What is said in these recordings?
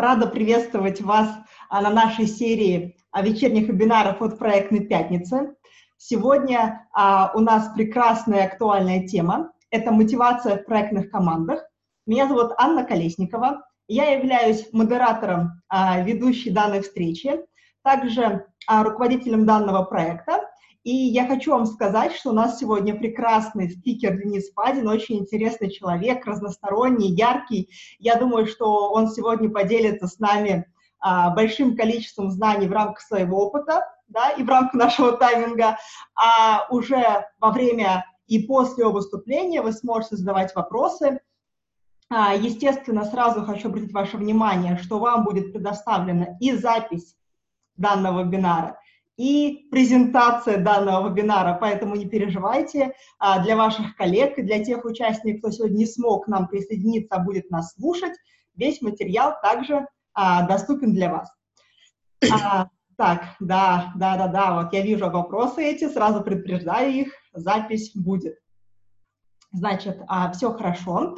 рада приветствовать вас а, на нашей серии а, вечерних вебинаров от проектной пятницы. Сегодня а, у нас прекрасная актуальная тема. Это мотивация в проектных командах. Меня зовут Анна Колесникова. Я являюсь модератором, ведущей данной встречи, также руководителем данного проекта. И я хочу вам сказать, что у нас сегодня прекрасный спикер Денис Фадин, очень интересный человек, разносторонний, яркий. Я думаю, что он сегодня поделится с нами а, большим количеством знаний в рамках своего опыта, да, и в рамках нашего тайминга, а уже во время и после его выступления вы сможете задавать вопросы. А, естественно, сразу хочу обратить ваше внимание, что вам будет предоставлена и запись данного вебинара, и презентация данного вебинара, поэтому не переживайте. А, для ваших коллег для тех участников, кто сегодня не смог к нам присоединиться, а будет нас слушать, весь материал также а, доступен для вас. А, так, да, да, да, да, вот я вижу вопросы эти, сразу предупреждаю их, запись будет. Значит, все хорошо.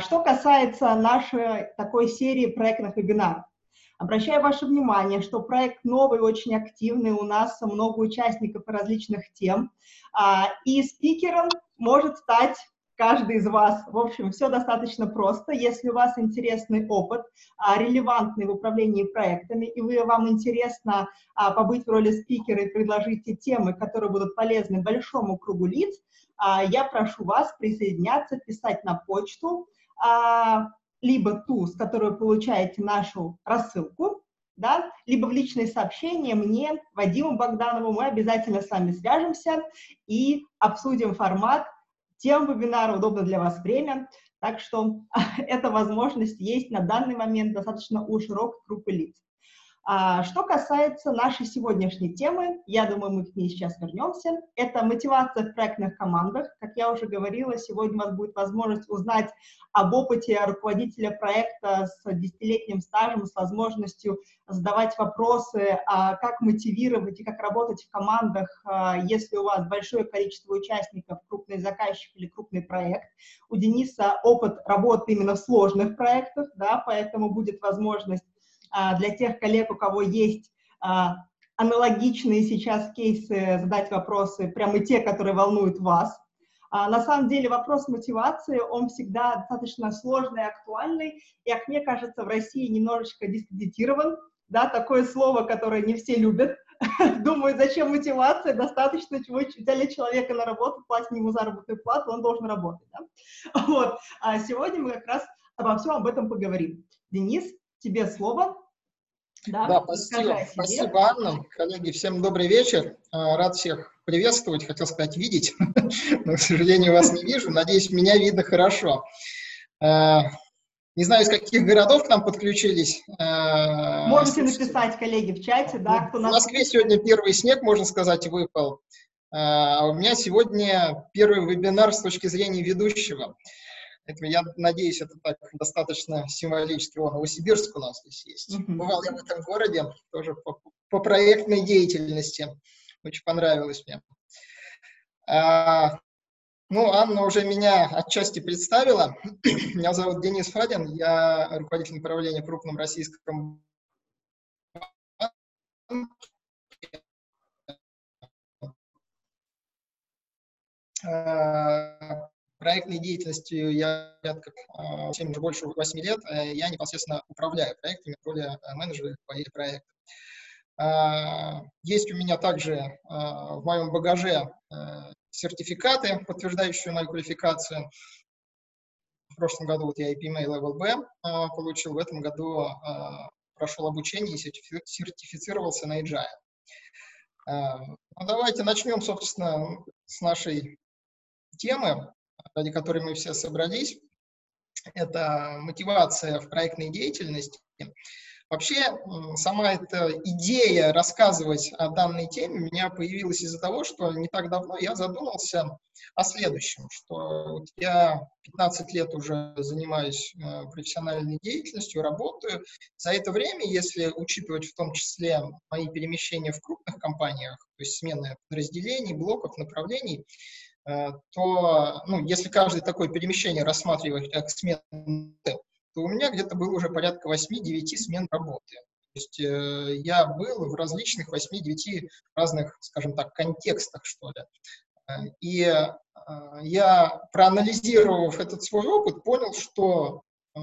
Что касается нашей такой серии проектных вебинаров, Обращаю ваше внимание, что проект новый, очень активный, у нас много участников различных тем, а, и спикером может стать каждый из вас. В общем, все достаточно просто. Если у вас интересный опыт, а, релевантный в управлении проектами, и вы, вам интересно а, побыть в роли спикера и предложить те темы, которые будут полезны большому кругу лиц, я прошу вас присоединяться, писать на почту либо ту, с которой получаете нашу рассылку, да, либо в личные сообщения мне, Вадиму Богданову, мы обязательно с вами свяжемся и обсудим формат, тем вебинара, удобно для вас время, так что эта возможность есть на данный момент достаточно у широкой группы лиц. А, что касается нашей сегодняшней темы, я думаю, мы к ней сейчас вернемся. Это мотивация в проектных командах. Как я уже говорила, сегодня у вас будет возможность узнать об опыте руководителя проекта с десятилетним стажем, с возможностью задавать вопросы, а как мотивировать и как работать в командах, а, если у вас большое количество участников, крупный заказчик или крупный проект. У Дениса опыт работы именно в сложных проектах, да, поэтому будет возможность для тех коллег, у кого есть а, аналогичные сейчас кейсы, задать вопросы, прямо те, которые волнуют вас. А, на самом деле вопрос мотивации, он всегда достаточно сложный и актуальный, и, как мне кажется, в России немножечко дискредитирован, да, такое слово, которое не все любят. Думаю, зачем мотивация, достаточно чего взяли человека на работу, платим ему заработную плату, он должен работать. Да? Вот. А сегодня мы как раз обо всем об этом поговорим. Денис, тебе слово. Да, да спасибо. Спасибо, Анна. Коллеги, всем добрый вечер. А, рад всех приветствовать, хотел сказать видеть, но, к сожалению, вас не вижу. Надеюсь, меня видно хорошо. А, не знаю, из каких городов к нам подключились. А, Можете написать, коллеги, в чате, да, кто нас... В Москве сегодня первый снег, можно сказать, выпал. У меня сегодня первый вебинар с точки зрения ведущего. Поэтому я надеюсь, это так достаточно символически. О, Новосибирск у нас здесь есть. Mm-hmm. Бывал я в этом городе, тоже по, по проектной деятельности. Очень понравилось мне. А, ну, Анна уже меня отчасти представила. Меня зовут Денис Фадин, я руководитель направления в крупном российском банке проектной деятельностью я порядка 7, уже больше 8 лет, э, я непосредственно управляю проектами роли э, менеджера по проектам. А, есть у меня также а, в моем багаже э, сертификаты, подтверждающие мою квалификацию. В прошлом году вот я IPMA Level B а, получил, в этом году прошел обучение и сертифицировался на Agile. Ну, давайте начнем, собственно, с нашей темы ради которой мы все собрались, это мотивация в проектной деятельности. Вообще, сама эта идея рассказывать о данной теме у меня появилась из-за того, что не так давно я задумался о следующем, что я 15 лет уже занимаюсь э, профессиональной деятельностью, работаю. За это время, если учитывать в том числе мои перемещения в крупных компаниях, то есть смены подразделений, блоков, направлений, то, ну, если каждое такое перемещение рассматривать как смену, то у меня где-то было уже порядка 8-9 смен работы. То есть э, я был в различных 8-9 разных, скажем так, контекстах, что ли. Э, и э, я, проанализировав этот свой опыт, понял, что э,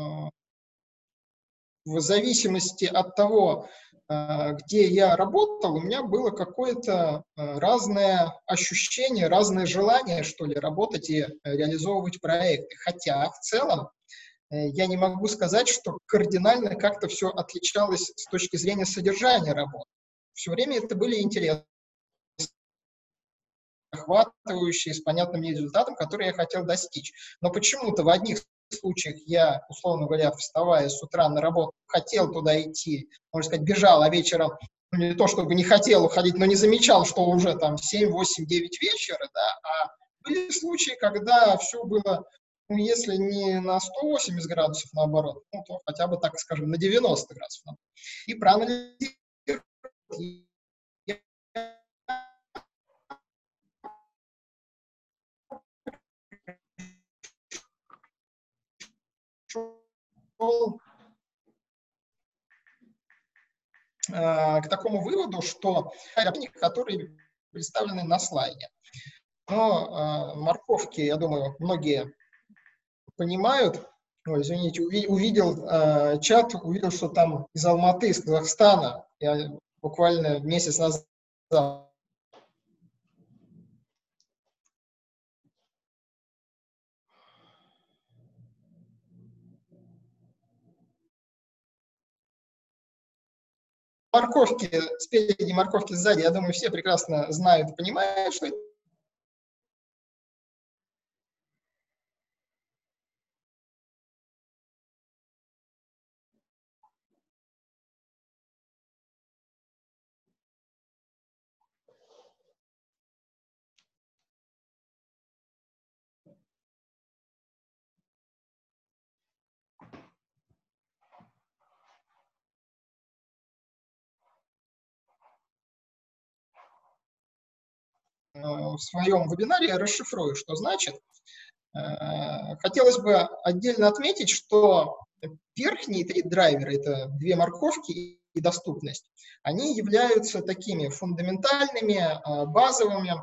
в зависимости от того, э, где я работал, у меня было какое-то э, разное ощущение, разное желание, что ли, работать и реализовывать проекты. Хотя в целом Э, я не могу сказать, что кардинально как-то все отличалось с точки зрения содержания работы. Все время это были интересные, охватывающие, с понятным результатом, который я хотел достичь. Но почему-то в одних случаях я, условно говоря, вставая с утра на работу, хотел туда идти, можно сказать, бежал, а вечером ну, не то чтобы не хотел уходить, но не замечал, что уже там 7, 8, 9 вечера, да, а были случаи, когда все было ну, если не на 180 градусов наоборот, ну, то хотя бы, так скажем, на 90 градусов. И проанализировать э, к такому выводу, что которые представлены на слайде. Но э, морковки, я думаю, многие понимают. Ой, извините, увидел э, чат, увидел, что там из Алматы, из Казахстана. Я буквально месяц назад морковки спереди, морковки сзади, я думаю, все прекрасно знают и понимают, что это в своем вебинаре расшифрую, что значит. Э, хотелось бы отдельно отметить, что верхние три драйвера, это две морковки и доступность, они являются такими фундаментальными, э, базовыми,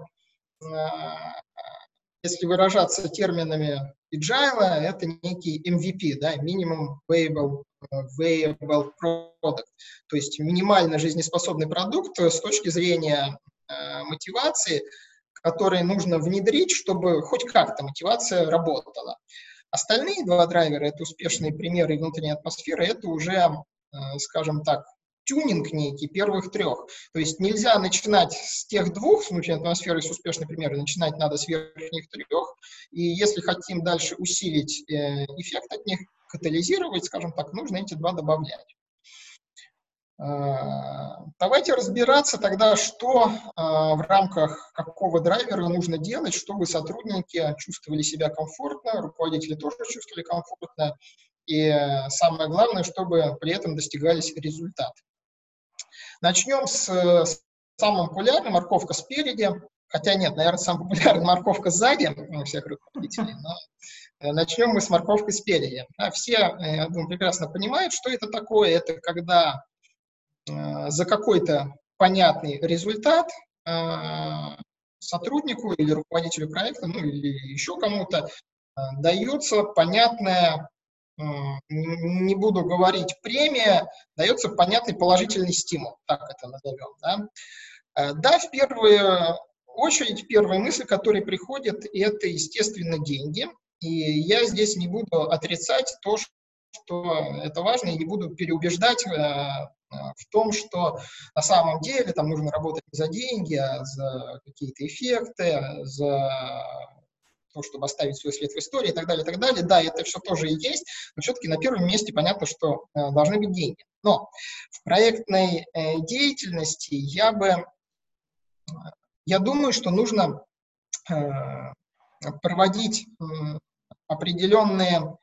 если выражаться терминами agile, это некий MVP, да, minimum viable, viable product, то есть минимально жизнеспособный продукт с точки зрения Э, мотивации, которые нужно внедрить, чтобы хоть как-то мотивация работала. Остальные два драйвера – это успешные примеры внутренней атмосферы, это уже, э, скажем так, тюнинг некий первых трех. То есть нельзя начинать с тех двух, с внутренней атмосферы, с успешной примеры, начинать надо с верхних трех. И если хотим дальше усилить э, эффект от них, катализировать, скажем так, нужно эти два добавлять. А, давайте разбираться тогда, что а, в рамках какого драйвера нужно делать, чтобы сотрудники чувствовали себя комфортно, руководители тоже чувствовали комфортно, и самое главное, чтобы при этом достигались результаты. Начнем с, самым популярным, морковка спереди, хотя нет, наверное, самая популярная морковка сзади у всех руководителей, но э, начнем мы с морковкой спереди. Все, э, я думаю, прекрасно понимают, что это такое. Это когда Э, за какой-то понятный результат э, сотруднику или руководителю проекта, ну или еще кому-то э, дается понятная, не буду говорить премия, дается понятный положительный стимул, так это назовем. Да, да в первую очередь, первая мысль, которая приходит, это, естественно, деньги. И я здесь не буду отрицать то, что это важно, и не буду переубеждать в том, что на самом деле там нужно работать не за деньги, а за какие-то эффекты, за то, чтобы оставить свой след в истории и так далее, и так далее. Да, это все тоже и есть, но все-таки на первом месте понятно, что э, должны быть деньги. Но в проектной э, деятельности я бы, я думаю, что нужно э, проводить э, определенные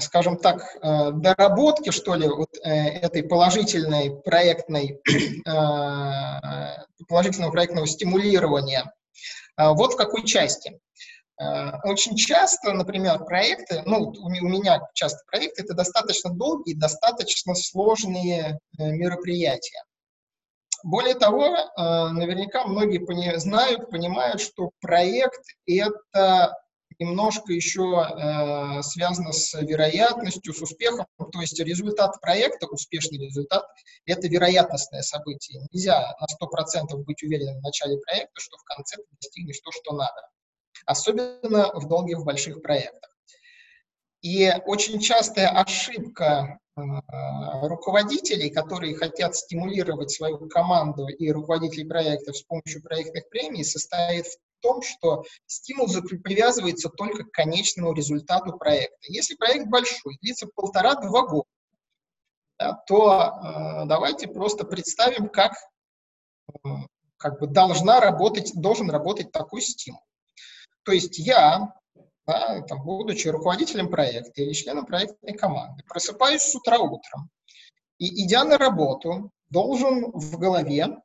скажем так, э, доработки, что ли, вот э, этой положительной проектной, э, положительного проектного стимулирования. Вот в какой части. Очень часто, например, проекты, ну, у меня часто проекты, это достаточно долгие, достаточно сложные мероприятия. Более того, наверняка многие знают, понимают, что проект — это немножко еще э, связано с вероятностью, с успехом. То есть результат проекта, успешный результат, это вероятностное событие. Нельзя на 100% быть уверенным в начале проекта, что в конце ты достигнешь то, что надо. Особенно в долгих, в больших проектах. И очень частая ошибка э, руководителей, которые хотят стимулировать свою команду и руководителей проектов с помощью проектных премий, состоит в том, что стимул привязывается только к конечному результату проекта. Если проект большой, длится полтора-два года, да, то э, давайте просто представим, как, э, как бы должна работать, должен работать такой стимул. То есть я, да, там, будучи руководителем проекта или членом проектной команды, просыпаюсь с утра утром и, идя на работу, должен в голове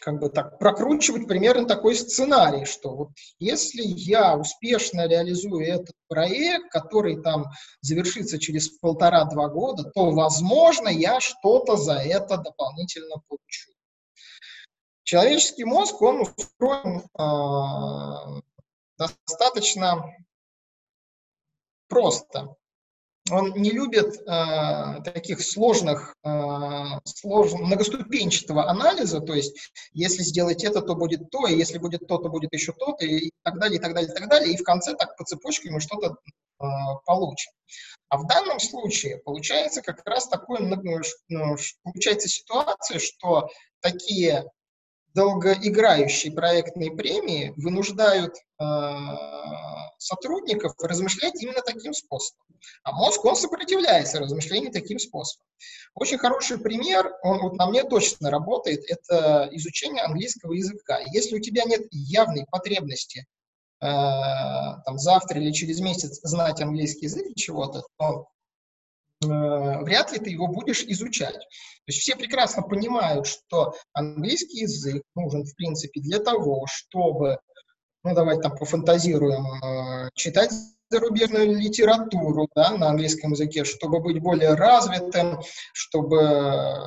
как бы так прокручивать примерно такой сценарий, что вот если я успешно реализую этот проект, который там завершится через полтора-два года, то, возможно, я что-то за это дополнительно получу. Человеческий мозг, он устроен э, достаточно просто он не любит э, таких сложных, э, слож... многоступенчатого анализа, то есть если сделать это, то будет то, и если будет то, то будет еще то, и так далее, и так далее, и так далее, и в конце так по цепочке мы что-то э, получим. А в данном случае получается как раз такое, ну, получается ситуация, что такие долгоиграющие проектные премии вынуждают э, сотрудников размышлять именно таким способом. А мозг, он сопротивляется размышлению таким способом. Очень хороший пример, он вот на мне точно работает, это изучение английского языка. Если у тебя нет явной потребности э, там, завтра или через месяц знать английский язык или чего-то, то вряд ли ты его будешь изучать. То есть все прекрасно понимают, что английский язык нужен, в принципе, для того, чтобы, ну, давайте там пофантазируем, э, читать зарубежную литературу да, на английском языке, чтобы быть более развитым, чтобы э,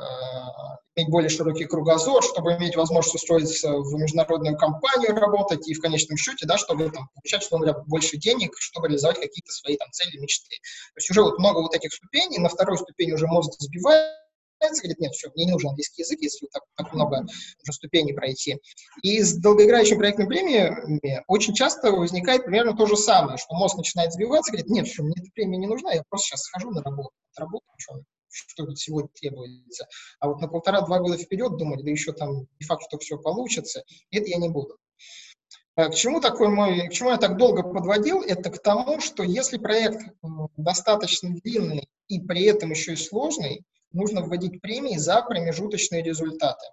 иметь более широкий кругозор, чтобы иметь возможность устроиться в международную компанию работать и в конечном счете, да, чтобы там, получать, что говоря, больше денег, чтобы реализовать какие-то свои там, цели, мечты. То есть уже вот много вот этих ступеней, на второй ступени уже мозг сбивает, говорит, нет, все, мне не нужен английский язык, если так, так много нужно ступеней пройти. И с долгоиграющими проектными премиями очень часто возникает примерно то же самое, что мозг начинает сбиваться, говорит, нет, все, мне эта премия не нужна, я просто сейчас схожу на работу, отработаю, что, что сегодня требуется. А вот на полтора-два года вперед думать, да еще там не факт, что все получится, это я не буду. А к чему, такой мой, к чему я так долго подводил? Это к тому, что если проект достаточно длинный и при этом еще и сложный, нужно вводить премии за промежуточные результаты.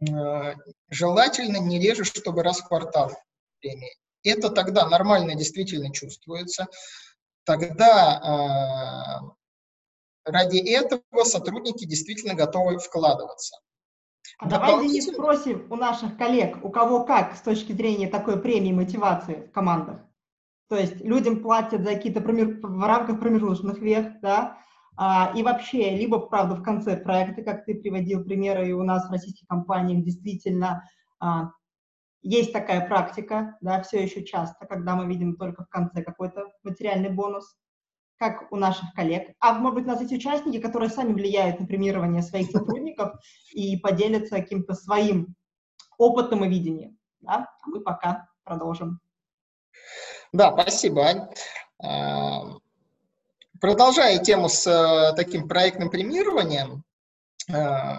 Э, желательно не реже, чтобы раз в квартал премии. Это тогда нормально действительно чувствуется. Тогда э, ради этого сотрудники действительно готовы вкладываться. А давай, Денис, спросим у наших коллег, у кого как с точки зрения такой премии мотивации в командах. То есть людям платят за какие-то в рамках промежуточных вех, да, а, и вообще, либо, правда, в конце проекта, как ты приводил примеры, и у нас в российских компаниях действительно а, есть такая практика, да, все еще часто, когда мы видим только в конце какой-то материальный бонус, как у наших коллег. А может быть, у нас есть участники, которые сами влияют на премирование своих сотрудников и поделятся каким-то своим опытом и видением. Да? А мы пока продолжим. Да, спасибо, Ань. А, Продолжая тему с э, таким проектным премированием, э,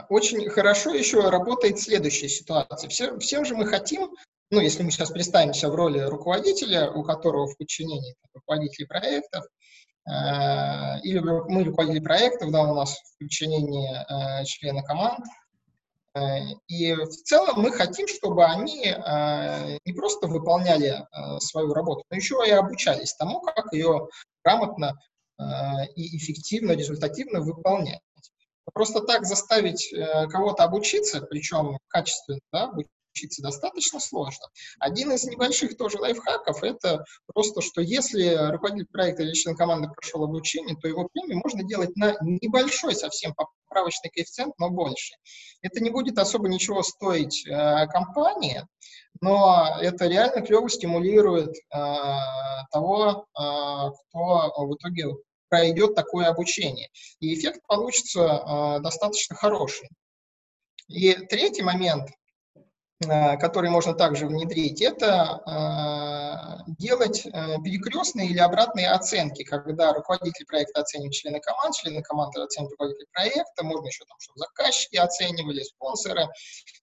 очень хорошо еще работает следующая ситуация. Все, всем же мы хотим, ну, если мы сейчас представимся в роли руководителя, у которого в подчинении руководителей проектов, или мы руководители проектов, да, у нас в подчинении э, члена команд, э, и в целом мы хотим, чтобы они э, не просто выполняли э, свою работу, но еще и обучались тому, как ее грамотно Э, и эффективно, результативно выполнять. Просто так заставить э, кого-то обучиться, причем качественно да, научиться достаточно сложно. Один из небольших тоже лайфхаков – это просто, что если руководитель проекта или член команды прошел обучение, то его премию можно делать на небольшой совсем поправочный коэффициент, но больше. Это не будет особо ничего стоить э, компании, но это реально клево стимулирует э, того, э, кто в итоге пройдет такое обучение. И эффект получится э, достаточно хороший. И третий момент, который можно также внедрить, это э, делать э, перекрестные или обратные оценки, когда руководитель проекта оценивает члены команд, члены команды оценивают руководителя проекта, можно еще там, чтобы заказчики оценивали, спонсоры.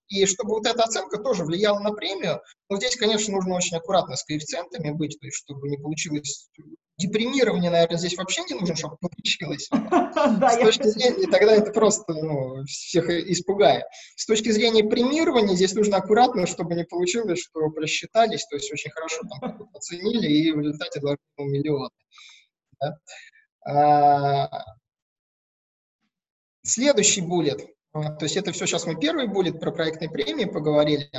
И чтобы вот эта оценка тоже влияла на премию, но здесь, конечно, нужно очень аккуратно с коэффициентами быть, то есть чтобы не получилось депримирование, наверное, здесь вообще не нужно, чтобы получилось. С точки зрения, тогда это просто ну, всех испугает. С точки зрения премирования здесь нужно аккуратно, чтобы не получилось, что просчитались, то есть очень хорошо там оценили, и в результате должны миллион. Да? А, следующий буллет, то есть это все сейчас мы первый буллет про проектные премии поговорили.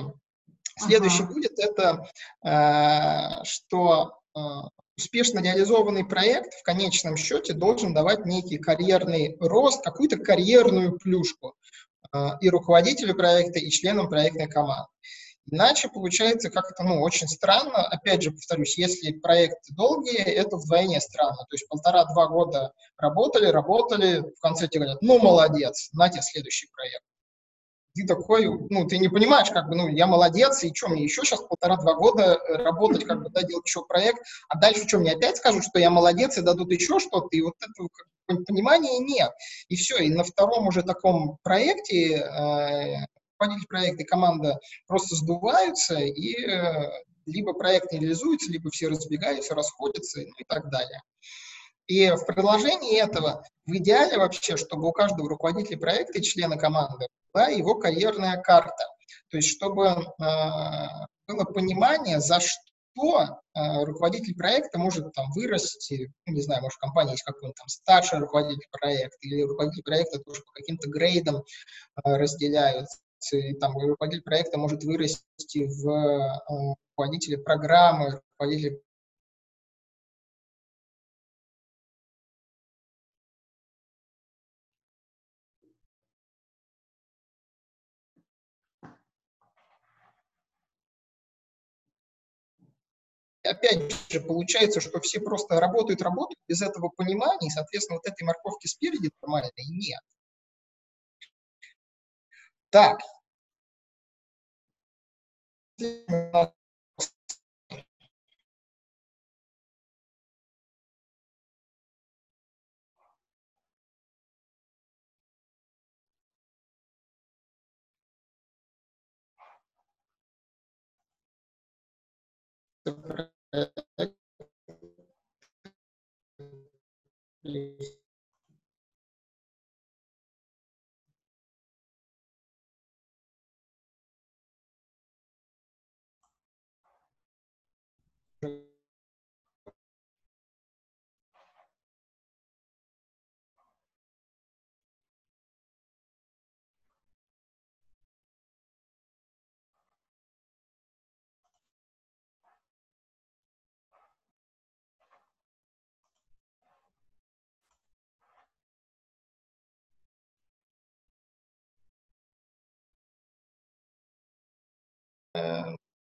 Следующий ага. будет это, а, что а, успешно реализованный проект в конечном счете должен давать некий карьерный рост, какую-то карьерную плюшку э, и руководителю проекта, и членам проектной команды. Иначе получается как-то, ну, очень странно. Опять же, повторюсь, если проекты долгие, это вдвойне странно. То есть полтора-два года работали, работали, в конце тебе говорят, ну, молодец, на тебе следующий проект ты такой, ну, ты не понимаешь, как бы, ну, я молодец, и что, мне еще сейчас полтора-два года э, работать, как бы, да, делать еще проект, а дальше что, мне опять скажут, что я молодец, и дадут еще что-то, и вот этого как, понимания нет. И все, и на втором уже таком проекте э, и команда просто сдуваются, и э, либо проект не реализуется, либо все разбегаются, расходятся, ну, и так далее. И в продолжении этого, в идеале вообще, чтобы у каждого руководителя проекта и члена команды была его карьерная карта. То есть чтобы э, было понимание, за что э, руководитель проекта может там вырасти, ну, не знаю, может, в компании есть какой-нибудь там старший руководитель проекта, или руководитель проекта тоже по каким-то грейдам э, разделяются, и там руководитель проекта может вырасти в э, руководителя программы, руководителя опять же, получается, что все просто работают, работают без этого понимания, и, соответственно, вот этой морковки спереди нормальной нет. Так. لك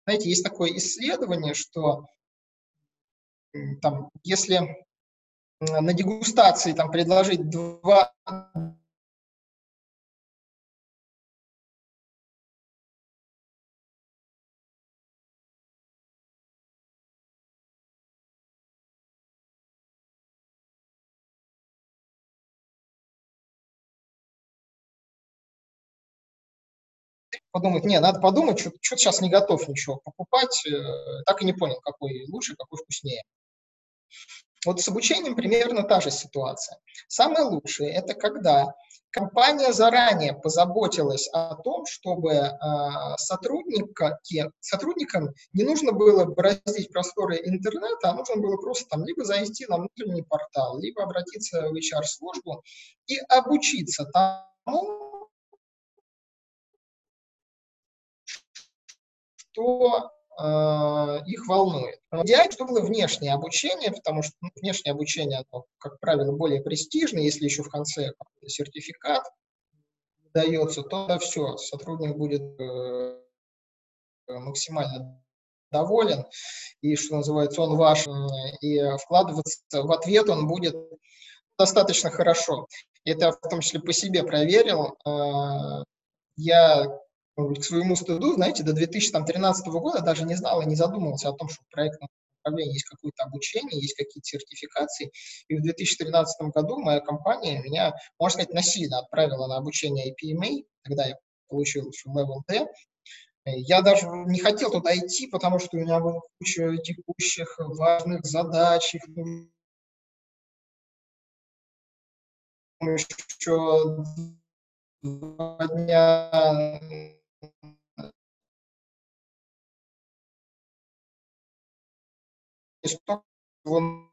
знаете, есть такое исследование, что там, если на дегустации там предложить два подумать, не, надо подумать, что-то сейчас не готов ничего покупать, э, так и не понял, какой лучше, какой вкуснее. Вот с обучением примерно та же ситуация. Самое лучшее – это когда компания заранее позаботилась о том, чтобы э, сотрудникам не нужно было бороздить просторы интернета, а нужно было просто там либо зайти на внутренний портал, либо обратиться в HR-службу и обучиться тому, что э, их волнует. Идеально, чтобы было внешнее обучение, потому что ну, внешнее обучение, оно, как правило, более престижное, если еще в конце сертификат дается, то все, сотрудник будет э, максимально доволен, и, что называется, он ваш, и вкладываться в ответ он будет достаточно хорошо. Это в том числе по себе проверил. Э, я к своему стыду, знаете, до 2013 года даже не знал и не задумывался о том, что в проектном управлении есть какое-то обучение, есть какие-то сертификации. И в 2013 году моя компания меня, можно сказать, насильно отправила на обучение IPMA, когда я получил Level D. Я даже не хотел туда идти, потому что у меня была куча текущих важных задач, еще два дня что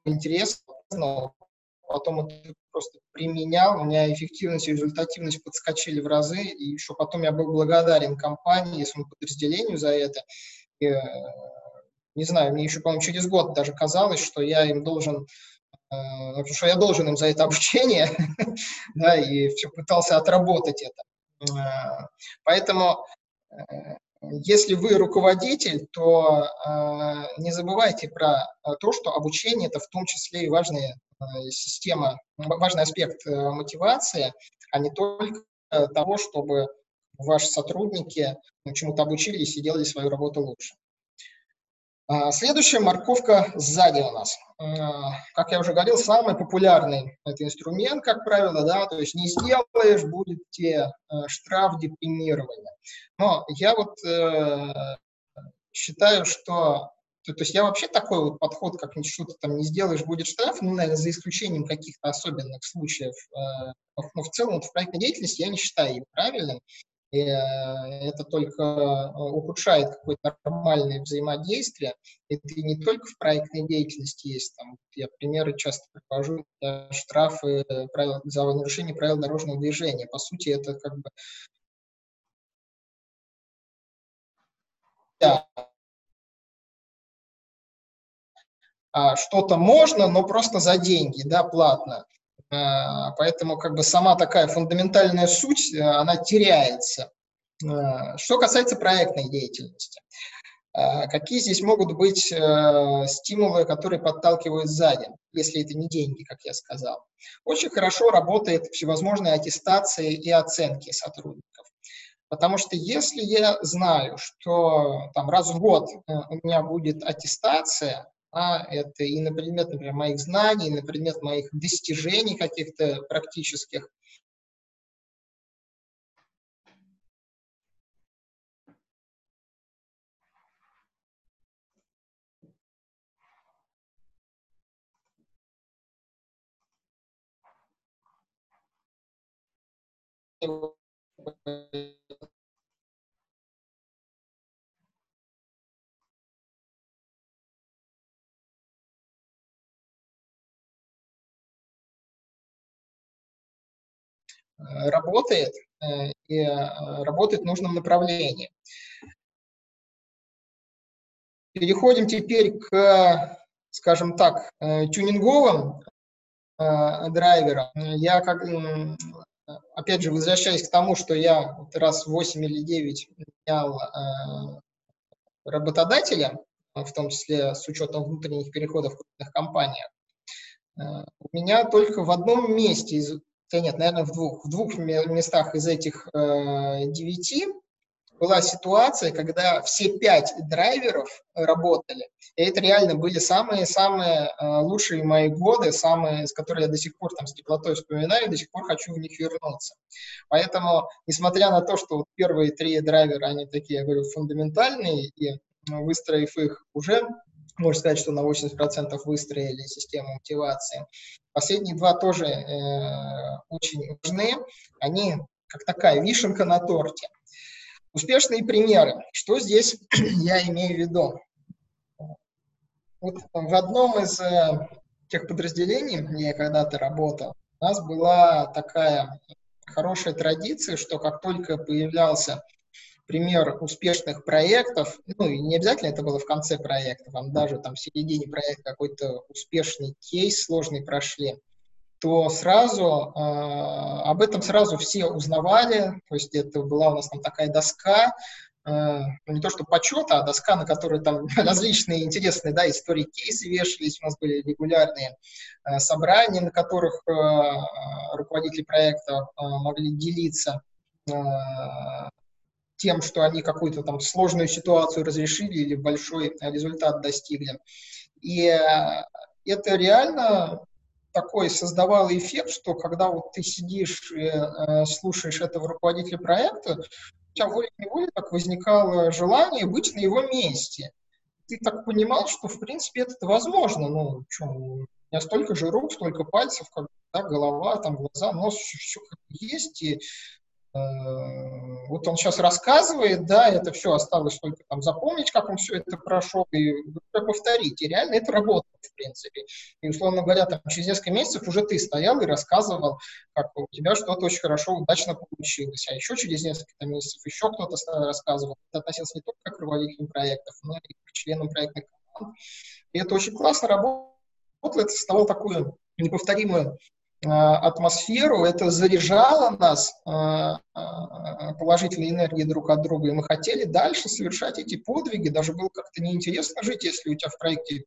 интересно, потом это просто применял, у меня эффективность и результативность подскочили в разы, и еще потом я был благодарен компании, своему подразделению за это. И, э, не знаю, мне еще, по-моему, через год даже казалось, что я им должен Э, потому что я должен им за это обучение, да, и все пытался отработать это. Э, поэтому, если вы руководитель, то не забывайте про то, что обучение – это в том числе и важная система, важный аспект мотивации, а не только того, чтобы ваши сотрудники чему-то обучились и делали свою работу лучше. А, следующая морковка сзади у нас. А, как я уже говорил, самый популярный это инструмент, как правило, да, то есть не сделаешь, будет тебе а, штраф депримирования. Но я вот э, считаю, что то, то есть я вообще такой вот подход, как что-то там не сделаешь, будет штраф, ну, наверное, за исключением каких-то особенных случаев. Э, но в целом вот в проектной деятельности я не считаю его правильным. Э, это только э, ухудшает какое-то нормальное взаимодействие. Это не только в проектной деятельности есть. Там, я примеры часто привожу, штрафы э, правил, за нарушение правил дорожного движения. По сути, это как бы да, а что-то можно, но просто за деньги, да, платно. Э, поэтому как бы сама такая фундаментальная суть, э, она теряется. Э, что касается проектной деятельности, какие здесь могут быть стимулы, которые подталкивают сзади, если это не деньги, как я сказал? Очень хорошо работает всевозможные аттестации и оценки сотрудников. Потому что если я знаю, что там раз в год у меня будет аттестация, а это и на предмет, например, моих знаний, и на предмет моих достижений каких-то практических. Э, работает э, и э, работает в нужном направлении. Переходим теперь к, скажем так, тюнинговым драйверам. Я, как, опять же, возвращаясь к тому, что я раз 8 или 9 менял работодателя, в том числе с учетом внутренних переходов в крупных компаниях, у меня только в одном месте из хотя нет, наверное, в двух, в двух местах из этих э, девяти была ситуация, когда все пять драйверов работали. И это реально были самые-самые э, лучшие мои годы, самые, с которыми я до сих пор там с теплотой вспоминаю, до сих пор хочу в них вернуться. Поэтому, несмотря на то, что вот первые три драйвера, они такие, я говорю, фундаментальные, и выстроив их уже можно сказать, что на 80% выстроили систему мотивации. Последние два тоже э, очень важны. Они как такая вишенка на торте. Успешные примеры. Что здесь я имею в виду? Вот в одном из э, тех подразделений, где я когда-то работал, у нас была такая хорошая традиция, что как только появлялся пример успешных проектов, ну, и не обязательно это было в конце проекта, вам даже там в середине проекта какой-то успешный кейс сложный прошли, то сразу э, об этом сразу все узнавали, то есть это была у нас там такая доска, э, не то что почета, а доска, на которой там различные интересные да, истории, кейсы вешались, у нас были регулярные э, собрания, на которых э, руководители проекта э, могли делиться э, тем, что они какую-то там сложную ситуацию разрешили или большой результат достигли. И э, это реально такой создавал эффект, что когда вот ты сидишь и э, слушаешь этого руководителя проекта, у тебя волей-неволей так возникало желание быть на его месте. Ты так понимал, что, в принципе, это возможно. Ну, что, у меня столько же рук, столько пальцев, как да, голова, там, глаза, нос, все как есть, и вот он сейчас рассказывает, да, это все осталось только там запомнить, как он все это прошел, и повторить. И реально это работает, в принципе. И, условно говоря, там, через несколько месяцев уже ты стоял и рассказывал, как у тебя что-то очень хорошо, удачно получилось. А еще через несколько месяцев еще кто-то рассказывал. Это относился не только к руководителям проектов, но и к членам проектных команд. И это очень классно работало, это создавало такую неповторимую Э, атмосферу, это заряжало нас э, э, положительной энергией друг от друга, и мы хотели дальше совершать эти подвиги, даже было как-то неинтересно жить, если у тебя в проекте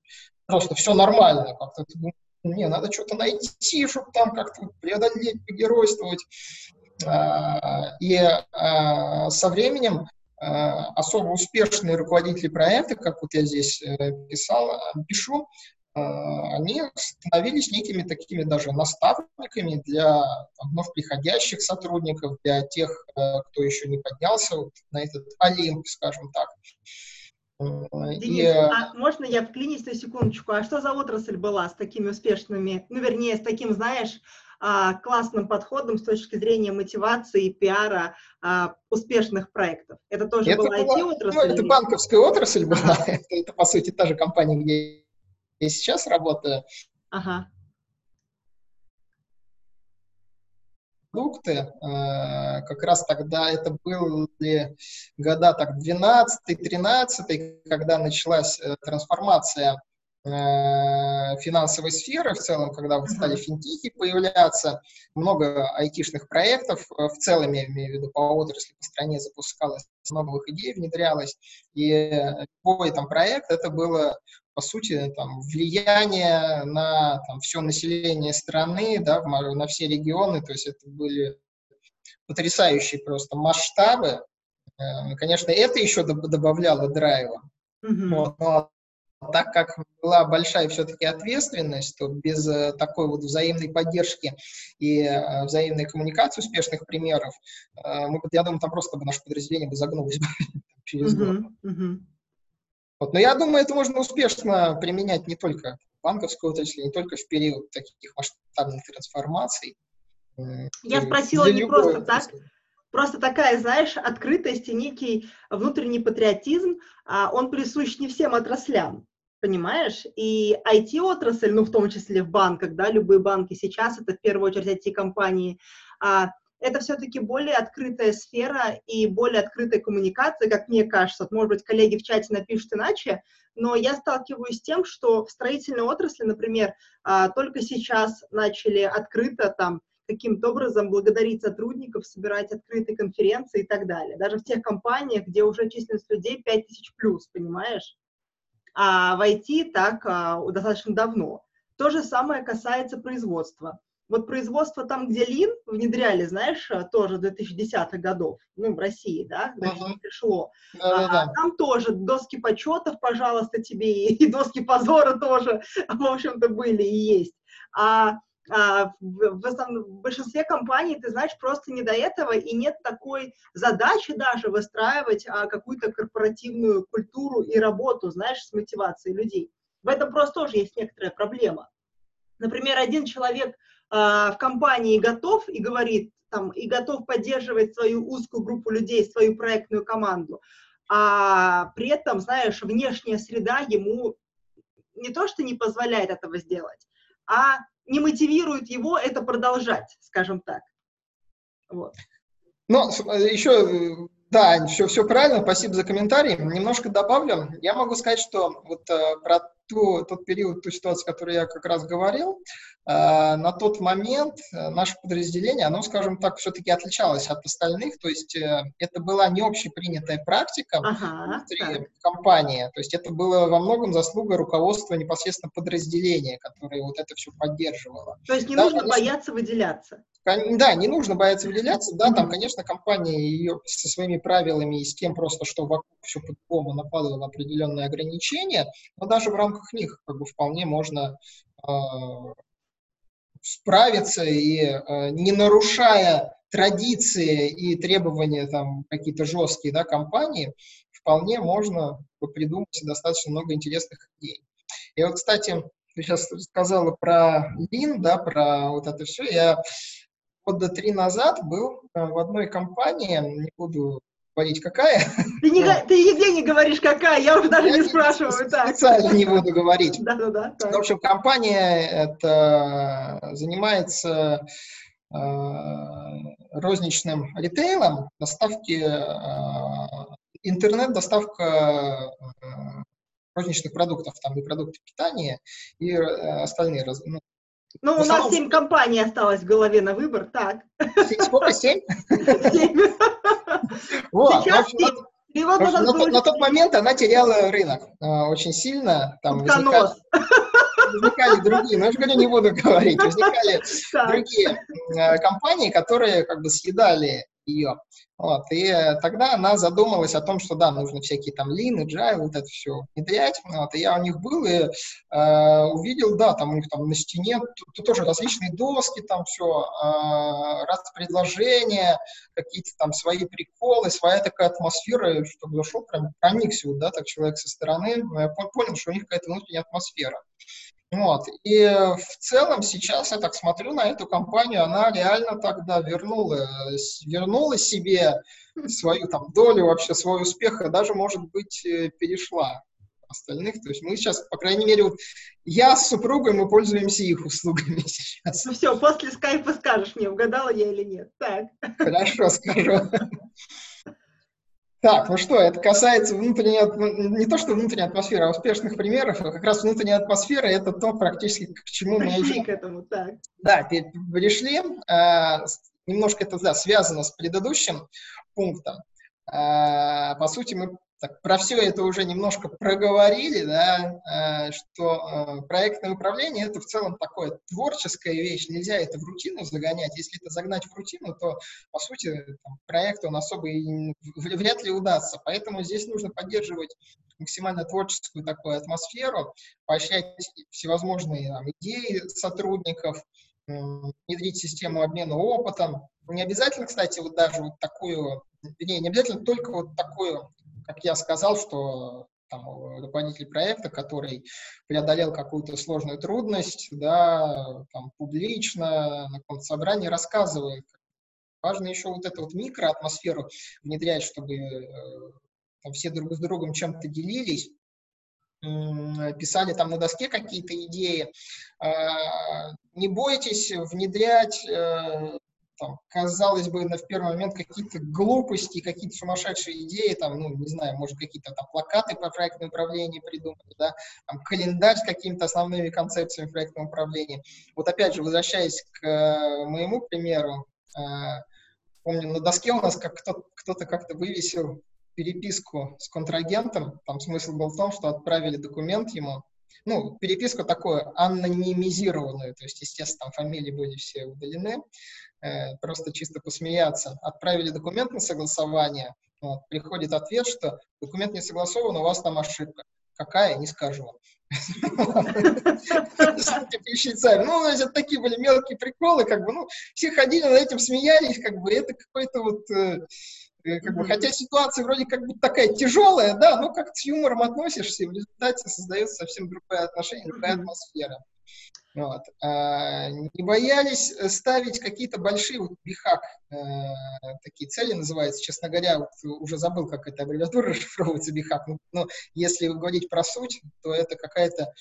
просто все нормально, как-то ты думаешь, не, надо что-то найти, чтобы там как-то преодолеть, погеройствовать. И со временем особо успешные руководители проекта, как вот я здесь писал, пишу, они становились некими такими даже наставниками для вновь приходящих сотрудников, для тех, э, кто еще не поднялся вот на этот Олимп, скажем так. Денис, и... а можно я вклинюсь на секундочку? А что за отрасль была с такими успешными, ну, вернее, с таким, знаешь, а, классным подходом с точки зрения мотивации и пиара а, успешных проектов? Это тоже это была IT-отрасль? Ну, это банковская отрасль была. это, это, по сути, та же компания, где и сейчас работаю. Ага. продукты. Э, как раз тогда это были года так 12-13, когда началась э, трансформация э, финансовой сферы в целом, когда вот стали финтехи появляться, много айтишных проектов в целом, я имею в виду по отрасли, по стране запускалось, много новых идей внедрялось, и любой там проект это было по сути, там, влияние на там, все население страны, да, на все регионы, то есть это были потрясающие просто масштабы. Э, конечно, это еще добавляло драйва. Mm-hmm. Вот, но так как была большая все-таки ответственность, то без э, такой вот взаимной поддержки и э, взаимной коммуникации успешных примеров, мы, я думаю, там просто бы наше подразделение бы загнулось через год. Mm-hmm. Вот. Но я думаю, это можно успешно применять не только в банковской отрасли, не только в период таких масштабных трансформаций. Я спросила не просто так, просто такая, знаешь, открытость и некий внутренний патриотизм, а он присущ не всем отраслям, понимаешь? И IT-отрасль, ну, в том числе в банках, да, любые банки сейчас, это в первую очередь IT-компании, это все-таки более открытая сфера и более открытая коммуникация, как мне кажется. Может быть, коллеги в чате напишут иначе, но я сталкиваюсь с тем, что в строительной отрасли, например, а, только сейчас начали открыто там каким-то образом благодарить сотрудников, собирать открытые конференции и так далее. Даже в тех компаниях, где уже численность людей 5000 плюс, понимаешь? А в IT так а, достаточно давно. То же самое касается производства. Вот производство там, где Лин внедряли, знаешь, э, тоже 2010-х годов, ну, в России, да, uh-huh. пришло. Uh-huh. А, там тоже доски почетов, пожалуйста, тебе, и, и доски позора тоже, в общем-то, были и есть. А, а в, в, основном, в большинстве компаний, ты знаешь, просто не до этого, и нет такой задачи даже выстраивать а, какую-то корпоративную культуру и работу, знаешь, с мотивацией людей. В этом просто тоже есть некоторая проблема. Например, один человек а, в компании готов и говорит, там, и готов поддерживать свою узкую группу людей, свою проектную команду, а при этом, знаешь, внешняя среда ему не то, что не позволяет этого сделать, а не мотивирует его это продолжать, скажем так. Вот. Но еще Да, все, все правильно, спасибо за комментарий. Немножко добавлю. Я могу сказать, что вот э, про ту, тот период, ту ситуацию, о которой я как раз говорил, э, на тот момент э, наше подразделение, оно, скажем так, все-таки отличалось от остальных, то есть э, это была не общепринятая практика ага, внутри так. компании, то есть это было во многом заслуга руководства непосредственно подразделения, которое вот это все поддерживало. То есть не да, нужно конечно, бояться выделяться? Да, не нужно бояться выделяться, да, там, конечно, компания ее со своими правилами и с тем просто, что вокруг все по-другому накладывала определенные ограничения, но даже в рамках них как бы вполне можно э, справиться и э, не нарушая традиции и требования там какие-то жесткие, да, компании, вполне можно придумать достаточно много интересных идей. И вот, кстати, ты сейчас сказала про Лин, да, про вот это все. Я года три назад был э, в одной компании, не буду говорить, какая. Ты, не, ты нигде не говоришь, какая, я уже даже я не спрашиваю. Специально так. не буду говорить. Да, да, да. В общем, компания это занимается э, розничным ритейлом, доставки, э, интернет-доставка э, розничных продуктов, там и продукты питания, и э, остальные ну, ну, у нас семь компаний осталось в голове на выбор, так. Сколько, семь? Семь. Вот, Сейчас семь. И вот на, тот, на тот момент она теряла рынок э, очень сильно. Там возникали, возникали другие, но я же говорю, не буду говорить, возникали другие э, компании, которые как бы съедали ее. Вот, и тогда она задумалась о том, что да, нужно всякие там лины, джайл, вот это все внедрять. Вот, и я у них был и э, увидел, да, там у них там на стене тут, тут тоже различные доски, там все, э, раз предложения, какие-то там свои приколы, своя такая атмосфера, чтобы зашел, прям проникся, вот, да, так человек со стороны, я понял, что у них какая-то внутренняя атмосфера. Вот. И в целом сейчас я так смотрю на эту компанию, она реально тогда вернула, вернула себе свою там долю, вообще свой успех, и даже, может быть, э, перешла остальных. То есть мы сейчас, по крайней мере, вот я с супругой, мы пользуемся их услугами сейчас. Ну все, после скайпа скажешь мне, угадала я или нет. Так. Хорошо, скажу. Так, ну что, это касается внутренней, ну, не то что внутренней атмосферы, а успешных примеров, а как раз внутренняя атмосфера – это то, практически к чему мы Пришли к этому, так. Да, пришли. А, немножко это, да, связано с предыдущим пунктом. А, по сути, мы так, про все это уже немножко проговорили, да, э, что э, проектное управление это в целом такое творческая вещь, нельзя это в рутину загонять. Если это загнать в рутину, то, по сути, проект он особо и вряд ли удастся. Поэтому здесь нужно поддерживать максимально творческую такую атмосферу, поощрять всевозможные там, идеи сотрудников, внедрить систему обмена опытом. Не обязательно, кстати, вот даже вот такую, не, не обязательно только вот такую как я сказал, что там, руководитель проекта, который преодолел какую-то сложную трудность, да, там, публично на каком-то собрании рассказывает. Важно еще вот эту вот микроатмосферу внедрять, чтобы э, там, все друг с другом чем-то делились, писали там на доске какие-то идеи. А, не бойтесь внедрять э, там, казалось бы, на, в первый момент какие-то глупости, какие-то сумасшедшие идеи, там, ну, не знаю, может, какие-то там плакаты по проектному управлению придумать, да, там, календарь с какими-то основными концепциями проектного управления. Вот опять же, возвращаясь к э, моему примеру, э, помню, на доске у нас как кто-то, кто-то как-то вывесил переписку с контрагентом, там смысл был в том, что отправили документ ему, ну, переписку такую анонимизированную, то есть, естественно, там фамилии были все удалены, э, просто чисто посмеяться. Отправили документ на согласование, вот, приходит ответ, что документ не согласован, у вас там ошибка. Какая, не скажу. Ну, это такие были мелкие приколы, как бы, ну, все ходили над этим, смеялись, как бы, это какой-то вот э, Э, как бы, хотя ситуация вроде как бы такая тяжелая, да, но как с юмором относишься, и в результате создается совсем другое отношение, другая атмосфера. Вот. А, не боялись ставить какие-то большие, вот бихак, э, такие цели называются, честно говоря, вот, уже забыл, как эта аббревиатура расшифровывается, бихак, но, но если говорить про суть, то это какая-то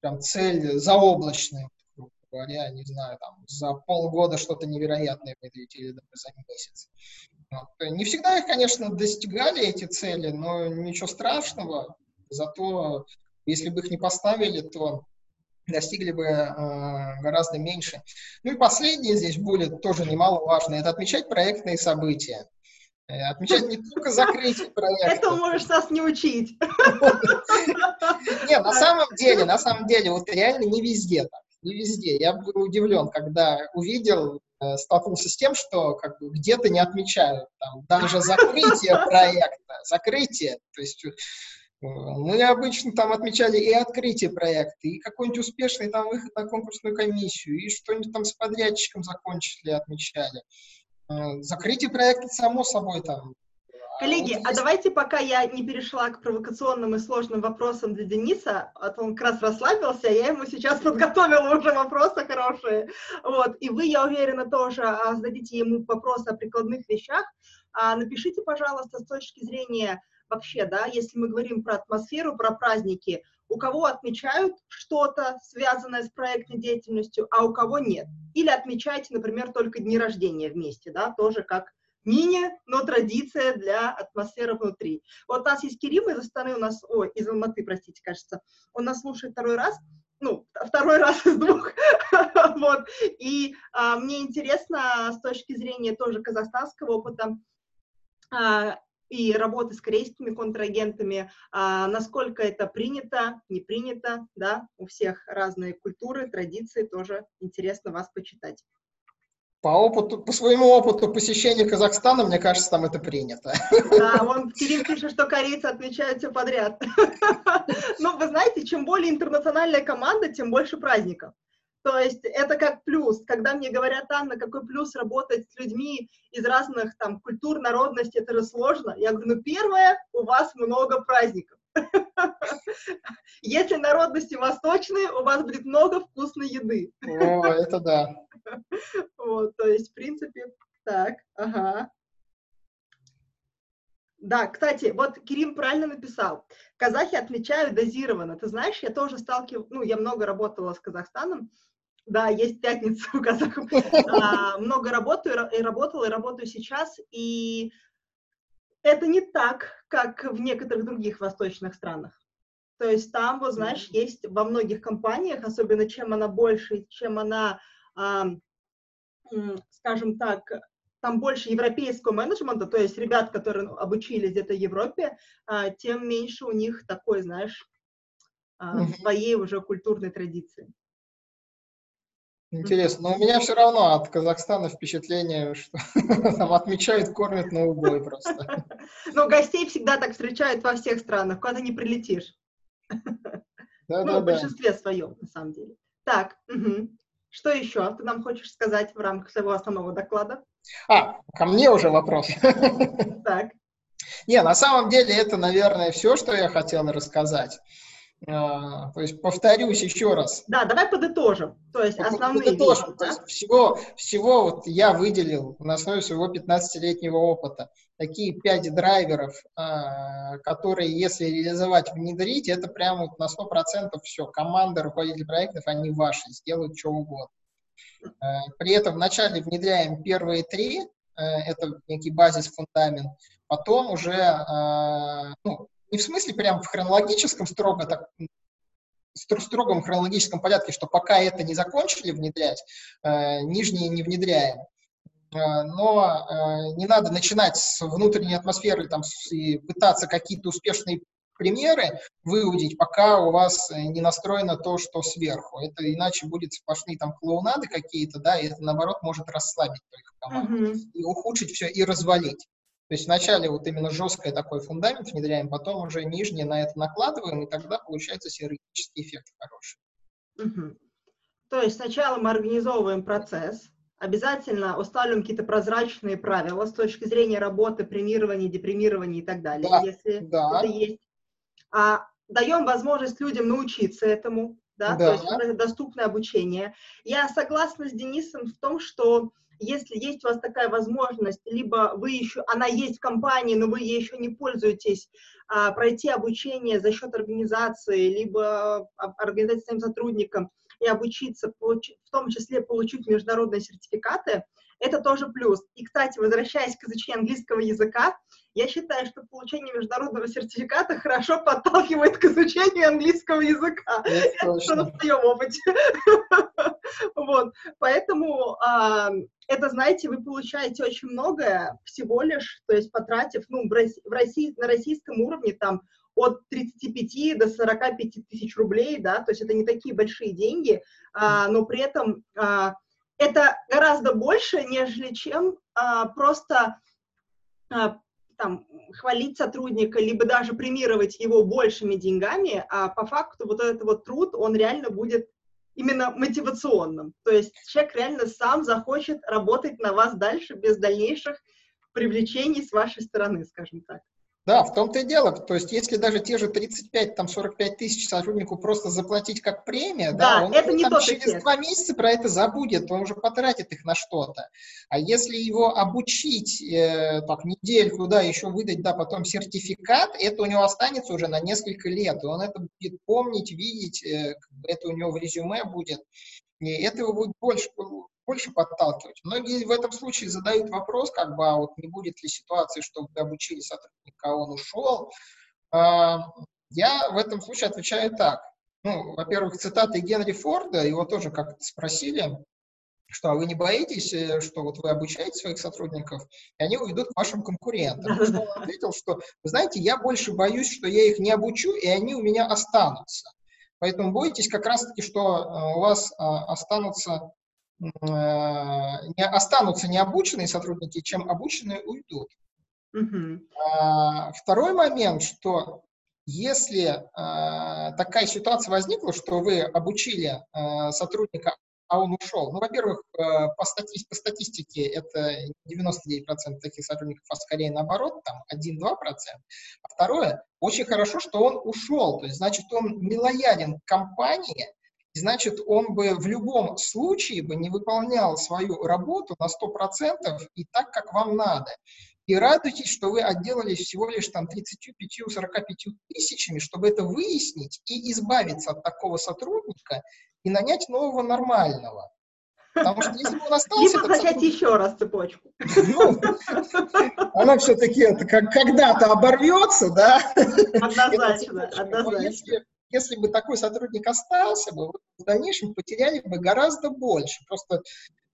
прям цель заоблачная, говоря, не знаю, там, за полгода что-то невероятное внедрить или даже за месяц. Не всегда их, конечно, достигали, эти цели, но ничего страшного. Зато, если бы их не поставили, то достигли бы э, гораздо меньше. Ну и последнее здесь будет тоже немаловажно, это отмечать проектные события. Э, отмечать не только закрытие проекта. Это можешь нас не учить. Не, на самом деле, на самом деле, вот реально не везде так. Не везде. Я был удивлен, когда увидел, э, столкнулся с тем, что как бы где-то не отмечают там, даже закрытие проекта, закрытие, то есть мы обычно там отмечали и открытие проекта, и какой-нибудь успешный там выход на конкурсную комиссию, и что-нибудь там с подрядчиком закончили, отмечали. Э, закрытие проекта, само собой, там. Коллеги, а, вот а давайте, пока я не перешла к провокационным и сложным вопросам для Дениса, а то он как раз расслабился, а я ему сейчас подготовила уже вопросы хорошие. Вот, и вы, я уверена, тоже а, зададите ему вопросы о прикладных вещах. Напишите, пожалуйста, с точки зрения вообще, да, если мы говорим про атмосферу, про праздники, у кого отмечают что-то, связанное с проектной деятельностью, а у кого нет. Или отмечайте, например, только дни рождения вместе, да, тоже как мини, но традиция для атмосферы внутри. Вот у нас есть Кирилл из Астаны, у нас, ой, из Алматы, простите, кажется, он нас слушает второй раз, ну, второй раз из двух, вот, и а, мне интересно с точки зрения тоже казахстанского опыта, а, и работы с корейскими контрагентами, а, насколько это принято, не принято, да, у всех разные культуры, традиции, тоже интересно вас почитать. По опыту, по своему опыту посещения Казахстана, мне кажется, там это принято. Да, он Кирилл пишет, что корейцы отмечают все подряд. Ну, вы знаете, чем более интернациональная команда, тем больше праздников. То есть это как плюс. Когда мне говорят, Анна, какой плюс работать с людьми из разных там культур, народностей, это же сложно. Я говорю, ну первое, у вас много праздников. Если народности восточные, у вас будет много вкусной еды. О, это да. Вот, то есть, в принципе, так, ага. Да, кстати, вот Кирим правильно написал. Казахи отмечают дозированно. Ты знаешь, я тоже сталкивалась, ну, я много работала с Казахстаном, да, есть пятница у казахов. А, много работаю, и работала, и работаю сейчас, и это не так, как в некоторых других восточных странах. То есть там, вот знаешь, есть во многих компаниях, особенно чем она больше, чем она, а, скажем так, там больше европейского менеджмента, то есть ребят, которые обучились где-то в Европе, а, тем меньше у них такой, знаешь, а, своей уже культурной традиции. Интересно, но у меня все равно от Казахстана впечатление, что там отмечают, кормят на убой просто. Ну, гостей всегда так встречают во всех странах, куда не прилетишь. Да, ну, да, в большинстве да. своем, на самом деле. Так, угу. что еще ты нам хочешь сказать в рамках своего основного доклада? А, ко мне уже вопрос. Так. Не, на самом деле это, наверное, все, что я хотел рассказать. А, то есть повторюсь еще раз. Да, давай подытожим. То есть основные подытожим. Вещи, То есть всего, всего вот я выделил на основе своего 15-летнего опыта такие пять драйверов, а, которые, если реализовать, внедрить, это прямо вот на 100% все. Команда, руководители проектов, они ваши, сделают что угодно. А, при этом вначале внедряем первые три, это некий базис, фундамент, потом уже ну, не в смысле прям в хронологическом строго так строгом хронологическом порядке, что пока это не закончили внедрять, э, нижние не внедряем. Э, но э, не надо начинать с внутренней атмосферы там, и пытаться какие-то успешные примеры выудить, пока у вас не настроено то, что сверху. Это иначе будет сплошные там клоунады какие-то, да, и это, наоборот, может расслабить только команду, uh-huh. и ухудшить все, и развалить. То есть вначале вот именно жесткий такой фундамент внедряем, потом уже нижний на это накладываем, и тогда получается синергетический эффект хороший. Угу. То есть сначала мы организовываем процесс, обязательно устанавливаем какие-то прозрачные правила с точки зрения работы, премирования, депримирования и так далее, да, если да. это есть. А даем возможность людям научиться этому, да, да. то есть доступное обучение. Я согласна с Денисом в том, что если есть у вас такая возможность, либо вы еще, она есть в компании, но вы ей еще не пользуетесь, а, пройти обучение за счет организации, либо а, организации своим сотрудникам и обучиться, в том числе получить международные сертификаты, это тоже плюс. И, кстати, возвращаясь к изучению английского языка, я считаю, что получение международного сертификата хорошо подталкивает к изучению английского языка. Это на своем опыте. Вот, поэтому а, это, знаете, вы получаете очень многое всего лишь, то есть потратив, ну, в России, на российском уровне там от 35 до 45 тысяч рублей, да, то есть это не такие большие деньги, а, но при этом а, это гораздо больше, нежели чем а, просто а, там, хвалить сотрудника, либо даже премировать его большими деньгами, а по факту вот этот вот труд, он реально будет именно мотивационным. То есть человек реально сам захочет работать на вас дальше без дальнейших привлечений с вашей стороны, скажем так. Да, в том-то и дело. То есть, если даже те же 35, там, 45 тысяч сотруднику просто заплатить как премия, да, да он это не там, через эффект. два месяца про это забудет, он уже потратит их на что-то. А если его обучить э, так, недельку, да, еще выдать, да, потом сертификат, это у него останется уже на несколько лет, и он это будет помнить, видеть, э, это у него в резюме будет. И этого будет больше, больше подталкивать. Многие в этом случае задают вопрос, как бы, а вот не будет ли ситуации, что вы обучили сотрудника, а он ушел. А, я в этом случае отвечаю так. Ну, во-первых, цитаты Генри Форда, его тоже как-то спросили, что а вы не боитесь, э, что вот вы обучаете своих сотрудников, и они уйдут к вашим конкурентам. Что он ответил, что, вы знаете, я больше боюсь, что я их не обучу, и они у меня останутся. Поэтому бойтесь как раз-таки, что э, у вас а, останутся не останутся необученные сотрудники, чем обученные уйдут. Uh-huh. Второй момент, что если э, такая ситуация возникла, что вы обучили э, сотрудника, а он ушел, ну, во-первых, э, по, стати- по статистике это 99% таких сотрудников, а скорее наоборот, там 1-2%. А второе, очень хорошо, что он ушел, то есть, значит, он не лоялен к компании, значит, он бы в любом случае бы не выполнял свою работу на 100% и так, как вам надо. И радуйтесь, что вы отделались всего лишь там 35-45 тысячами, чтобы это выяснить и избавиться от такого сотрудника и нанять нового нормального. Потому что если бы он остался... Либо начать сотрудник... еще раз цепочку. Ну, она все-таки как, когда-то оборвется, да? Однозначно, однозначно. Если, если бы такой сотрудник остался бы, в дальнейшем потеряли бы гораздо больше. Просто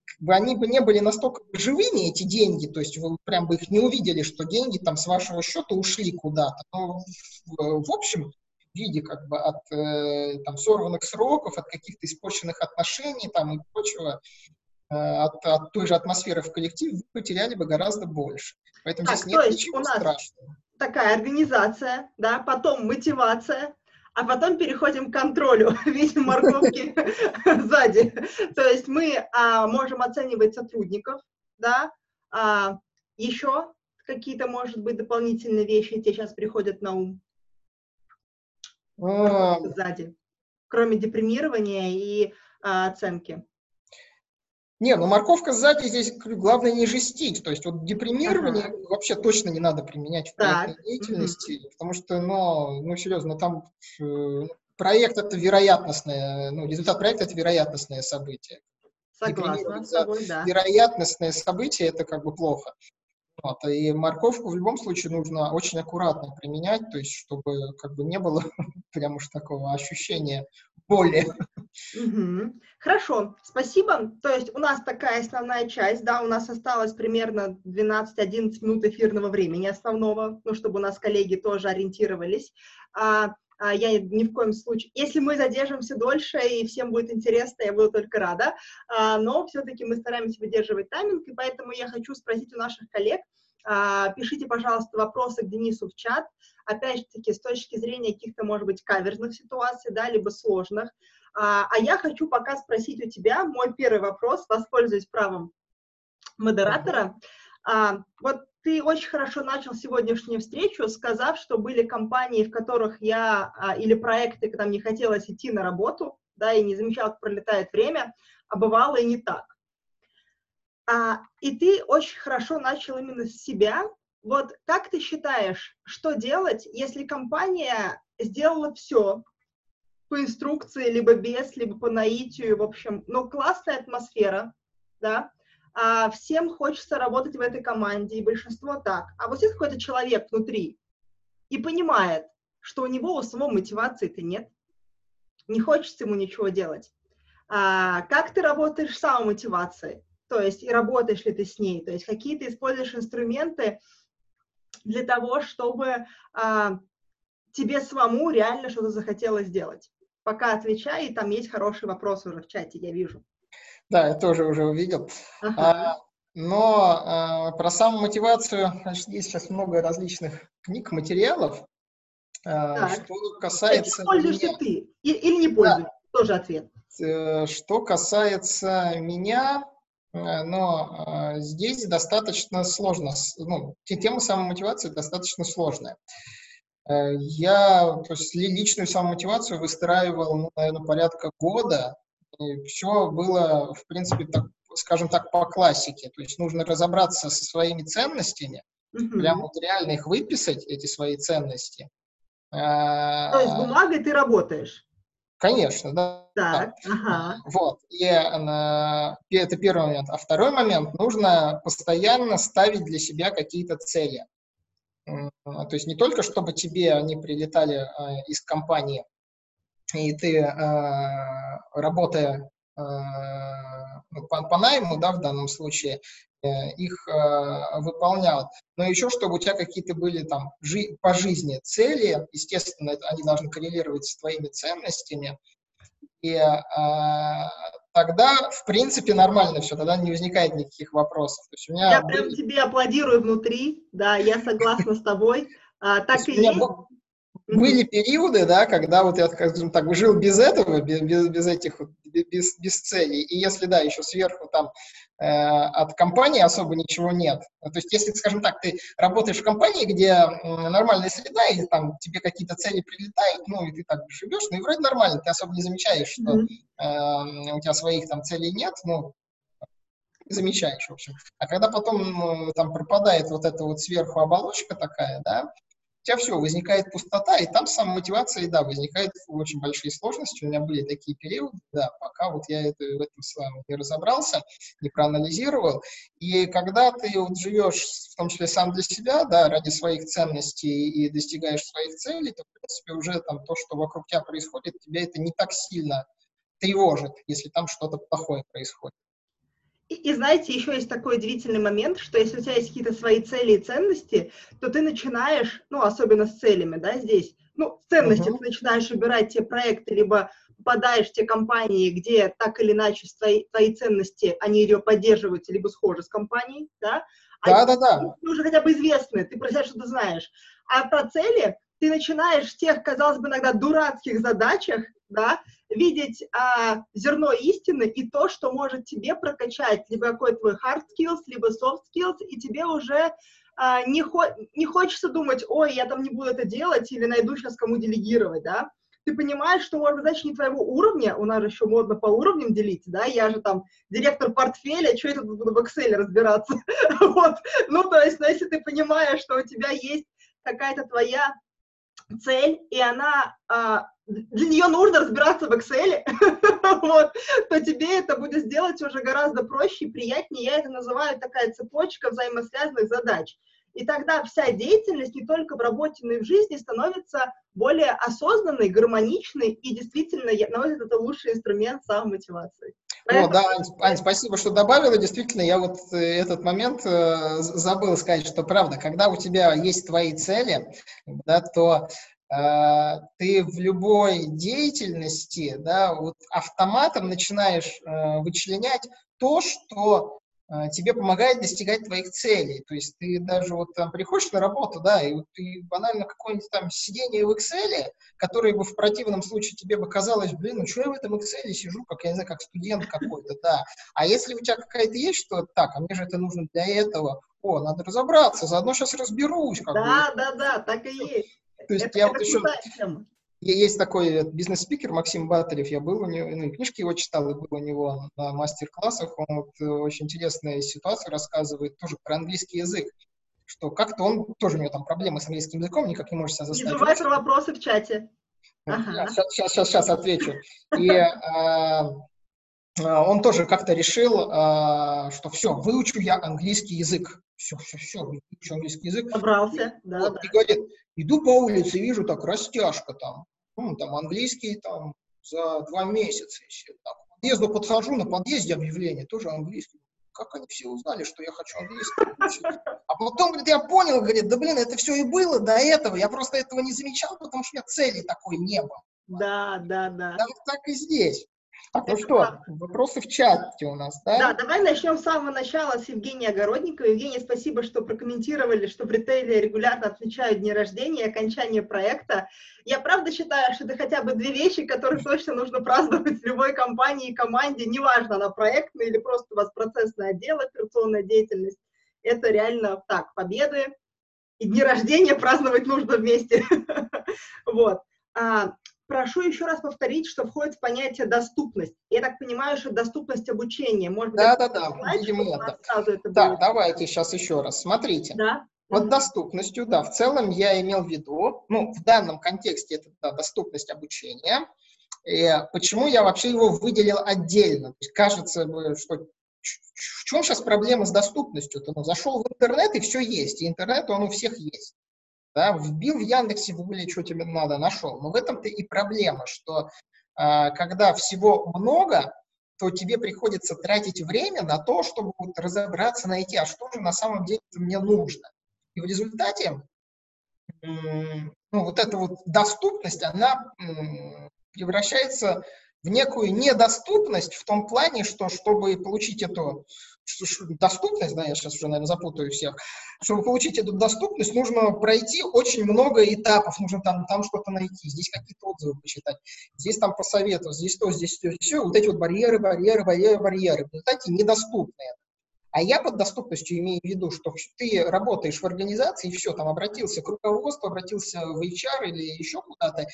как бы они бы не были настолько живыми, эти деньги, то есть вы прям бы их не увидели, что деньги там с вашего счета ушли куда-то. Но в, в общем виде как бы от э, там, сорванных сроков, от каких-то испорченных отношений там и прочего, э, от, от той же атмосферы в коллективе вы потеряли бы гораздо больше. Поэтому так, здесь нет ничего страшного. Такая организация, да, потом мотивация, а потом переходим к контролю в виде морковки сзади. То есть мы а, можем оценивать сотрудников, да, а, еще какие-то, может быть, дополнительные вещи тебе сейчас приходят на ум? Сзади, кроме депримирования и а, оценки. Не, ну морковка сзади здесь главное не жестить. То есть вот депримирование ага. вообще точно не надо применять в проектной так. деятельности, угу. потому что, ну, ну серьезно, там э, проект это вероятностное, ну, результат проекта это вероятностное событие. Согласна с тобой, да. Вероятностное событие это как бы плохо. Вот, и морковку в любом случае нужно очень аккуратно применять, то есть чтобы как бы не было прям уж такого ощущения боли. Хорошо, спасибо. То есть у нас такая основная часть, да, у нас осталось примерно 12-11 минут эфирного времени основного, ну, чтобы у нас коллеги тоже ориентировались. А я ни в коем случае... Если мы задержимся дольше и всем будет интересно, я буду только рада, а, но все-таки мы стараемся выдерживать тайминг, и поэтому я хочу спросить у наших коллег, а, пишите, пожалуйста, вопросы к Денису в чат, опять-таки, с точки зрения каких-то, может быть, каверзных ситуаций, да, либо сложных. А, а я хочу пока спросить у тебя мой первый вопрос, воспользуясь правом модератора. А, вот ты очень хорошо начал сегодняшнюю встречу, сказав, что были компании, в которых я, а, или проекты, когда мне хотелось идти на работу, да, и не замечал, как пролетает время, а бывало и не так. А, и ты очень хорошо начал именно с себя. Вот как ты считаешь, что делать, если компания сделала все по инструкции, либо без, либо по наитию, в общем, но классная атмосфера, да, а, всем хочется работать в этой команде, и большинство так. А вот есть какой-то человек внутри и понимает, что у него у самого мотивации-то нет, не хочется ему ничего делать. А, как ты работаешь с самомотивацией? То есть, и работаешь ли ты с ней? То есть, какие ты используешь инструменты для того, чтобы а, тебе самому реально что-то захотелось сделать? Пока отвечай, и там есть хороший вопрос уже в чате, я вижу. Да, я тоже уже увидел. Ага. А, но а, про самомотивацию, значит, есть сейчас много различных книг, материалов. А, что касается... Пользуешься меня... ты или не пользуешься? Да. Тоже ответ. Э, что касается меня, э, но э, здесь достаточно сложно, ну, тема самомотивации достаточно сложная. Я то есть, личную самомотивацию выстраивал, ну, наверное, порядка года. И все было, в принципе, так, скажем так, по классике. То есть нужно разобраться со своими ценностями, mm-hmm. прям вот реально их выписать, эти свои ценности. То есть бумагой ты работаешь? Конечно, да. Так, ага. Вот, и это первый момент. А второй момент, нужно постоянно ставить для себя какие-то цели. То есть не только, чтобы тебе они прилетали э, из компании, и ты, э, работая ну, по, по найму, да, в данном случае, Э, их э, выполнял. Но еще, чтобы у тебя какие-то были там жи по жизни цели, естественно, это, они должны коррелировать с твоими ценностями, и э, тогда, в принципе, нормально все, тогда не возникает никаких вопросов. То есть у меня я были... прям тебе аплодирую внутри, да, я согласна с тобой. А, так и есть. Были периоды, да, когда вот я, скажем так, жил без этого, без, без, этих, без, без целей. И если, да, еще сверху там э, от компании особо ничего нет. То есть, если, скажем так, ты работаешь в компании, где э, нормальная среда, и там тебе какие-то цели прилетают, ну, и ты так живешь, ну, и вроде нормально, ты особо не замечаешь, что э, у тебя своих там целей нет, ну, замечаешь, в общем. А когда потом там пропадает вот эта вот сверху оболочка такая, да, тебя все, возникает пустота, и там сама мотивация, да, возникает очень большие сложности. У меня были такие периоды, да, пока вот я это, в этом с вами не разобрался, не проанализировал. И когда ты вот живешь, в том числе сам для себя, да, ради своих ценностей и достигаешь своих целей, то, в принципе, уже там то, что вокруг тебя происходит, тебя это не так сильно тревожит, если там что-то плохое происходит. И, и знаете, еще есть такой удивительный момент, что если у тебя есть какие-то свои цели и ценности, то ты начинаешь, ну, особенно с целями, да, здесь, ну, ценности uh-huh. ты начинаешь выбирать те проекты, либо попадаешь в те компании, где так или иначе твои, твои ценности, они ее поддерживают, либо схожи с компанией, да? Да, да, да. Ты уже хотя бы известны, ты про себя что-то знаешь. А про цели ты начинаешь в тех, казалось бы, иногда дурацких задачах, да, видеть а, зерно истины и то, что может тебе прокачать либо какой твой hard skills, либо soft skills, и тебе уже а, не, хо не хочется думать, ой, я там не буду это делать, или найду сейчас кому делегировать, да, ты понимаешь, что, может быть, значит, не твоего уровня, у нас же еще модно по уровням делить, да, я же там директор портфеля, что я тут буду в Excel разбираться, вот, ну, то есть, ну, если ты понимаешь, что у тебя есть какая-то твоя цель, и она а, для нее нужно разбираться в Excel, вот, то тебе это будет сделать уже гораздо проще и приятнее. Я это называю такая цепочка взаимосвязанных задач. И тогда вся деятельность не только в работе, но и в жизни становится более осознанной, гармоничной, и действительно, на мой взгляд, это лучший инструмент самомотивации. О, да, Ань, Ань, спасибо, что добавила. Действительно, я вот э, этот момент э, забыл сказать, что правда, когда у тебя есть твои цели, да, то Э, ты в любой деятельности да, вот автоматом начинаешь э, вычленять то, что тебе помогает достигать твоих целей. То есть ты даже вот там приходишь на работу, да, и вот ты банально какое-нибудь там сидение в Excel, которое бы в противном случае тебе бы казалось, блин, ну что я в этом Excel сижу, как, я не знаю, как студент какой-то, да. А если у тебя какая-то есть, что так, а мне же это нужно для этого, о, надо разобраться, заодно сейчас разберусь. Как да, бы. да, да, так и есть. То есть это, я вот еще... Есть такой бизнес-спикер Максим Батарев, я был у него, ну, книжки его читал, и был у него на мастер-классах, он вот э, очень интересные ситуации рассказывает тоже про английский язык, что как-то он, тоже у него там проблемы с английским языком, никак не может себя заставить. Не забывай про вопросы в чате. Ага. Сейчас, сейчас, сейчас, сейчас отвечу. И а, он тоже как-то решил, что все, выучу я английский язык. Все, все, все, выучу английский язык. Собрался, да, вот, да. И говорит, иду по улице, вижу так, растяжка там, ну, там английский там за два месяца еще. Так, к подъезду подхожу, на подъезде объявление, тоже английский как они все узнали, что я хочу английский А потом, говорит, я понял, говорит, да блин, это все и было до этого, я просто этого не замечал, потому что у меня цели такой не было. Да, да, да. Да, так и здесь. Так, ну что, вопросы в чате у нас, да? Да, давай начнем с самого начала с Евгения Огородникова. Евгений, спасибо, что прокомментировали, что в ритейле регулярно отмечают дни рождения и окончание проекта. Я правда считаю, что это хотя бы две вещи, которые точно нужно праздновать в любой компании и команде, неважно, она проектная или просто у вас процессное отдел, операционная деятельность. Это реально так, победы и дни рождения праздновать нужно вместе. Вот. А, прошу еще раз повторить, что входит в понятие доступность. Я так понимаю, что доступность обучения. Может быть, да, да, да, видимо, это. это да, будет. давайте сейчас еще раз. Смотрите. Да. Вот mm-hmm. доступностью, да, в целом я имел в виду, ну, в данном контексте это да, доступность обучения. И почему я вообще его выделил отдельно? То есть кажется, что в чем сейчас проблема с доступностью? Ты ну, зашел в интернет, и все есть. И интернет, он у всех есть да, вбил в Яндексе в Гугле, что тебе надо, нашел. Но в этом-то и проблема, что э, когда всего много, то тебе приходится тратить время на то, чтобы разобраться, найти, а что же на самом деле мне нужно. И в результате ну, вот эта вот доступность, она превращается в некую недоступность в том плане, что чтобы получить эту доступность, да, я сейчас уже, наверное, запутаю всех, чтобы получить эту доступность, нужно пройти очень много этапов, нужно там, там что-то найти, здесь какие-то отзывы почитать, здесь там посоветовать, здесь то, здесь то, все, вот эти вот барьеры, барьеры, барьеры, барьеры, в результате недоступные. А я под доступностью имею в виду, что ты работаешь в организации, и все, там обратился к руководству, обратился в HR или еще куда-то,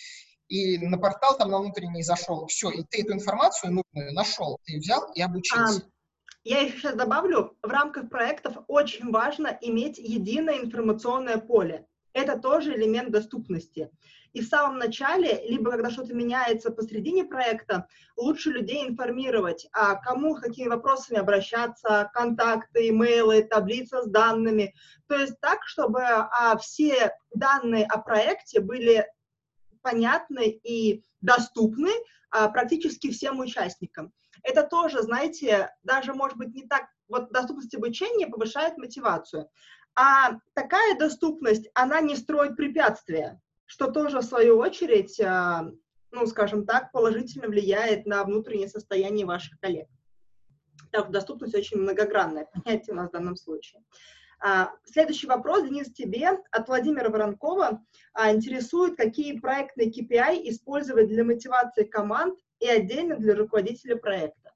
и на портал там на внутренний зашел, все, и ты эту информацию нужную нашел, ты взял и обучился. Я еще добавлю, в рамках проектов очень важно иметь единое информационное поле. Это тоже элемент доступности. И в самом начале, либо когда что-то меняется посредине проекта, лучше людей информировать, а кому, какими вопросами обращаться, контакты, имейлы, таблица с данными. То есть так, чтобы а, все данные о проекте были понятны и доступны а, практически всем участникам. Это тоже, знаете, даже, может быть, не так, вот доступность обучения повышает мотивацию. А такая доступность, она не строит препятствия, что тоже, в свою очередь, а, ну, скажем так, положительно влияет на внутреннее состояние ваших коллег. Так, доступность очень многогранное понятие у нас в данном случае. А, следующий вопрос, Денис, тебе от Владимира Воронкова. А, интересует, какие проектные KPI использовать для мотивации команд и отдельно для руководителя проекта?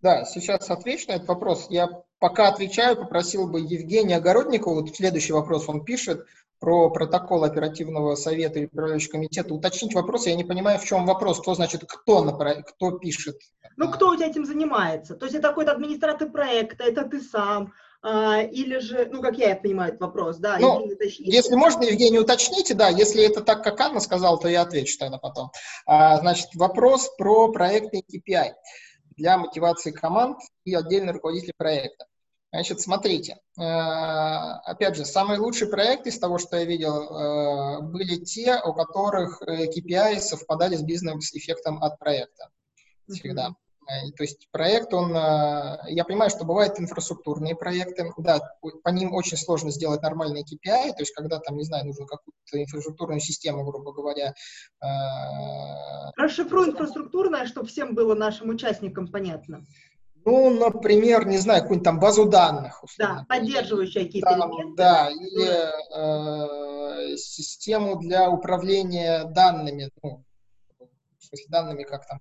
Да, сейчас отвечу на этот вопрос. Я пока отвечаю, попросил бы Евгения Огородникова, вот следующий вопрос он пишет, про протокол оперативного совета и управляющего комитета. Уточнить вопрос, я не понимаю, в чем вопрос, кто значит, кто, на, кто пишет. Ну, кто у тебя этим занимается? То есть это какой-то администратор проекта, это ты сам, или же, ну, как я понимаю этот вопрос, да? Ну, если можно, Евгений, уточните, да, если это так, как Анна сказала, то я отвечу тогда потом. А, значит, вопрос про проектный KPI для мотивации команд и отдельно руководителей проекта. Значит, смотрите, э, опять же, самые лучшие проекты из того, что я видел, э, были те, у которых KPI совпадали с бизнес-эффектом от проекта. Всегда. Э, то есть проект, он, э, я понимаю, что бывают инфраструктурные проекты, да, по ним очень сложно сделать нормальные KPI, то есть когда там, не знаю, нужно какую-то инфраструктурную систему, грубо говоря. Э, Расшифруй инфраструктурное, чтобы всем было нашим участникам понятно. Ну, например, не знаю, какую-нибудь там базу данных. Условно. Да, поддерживающие какие-то элементы. Да, или э, систему для управления данными, ну, в смысле данными, как там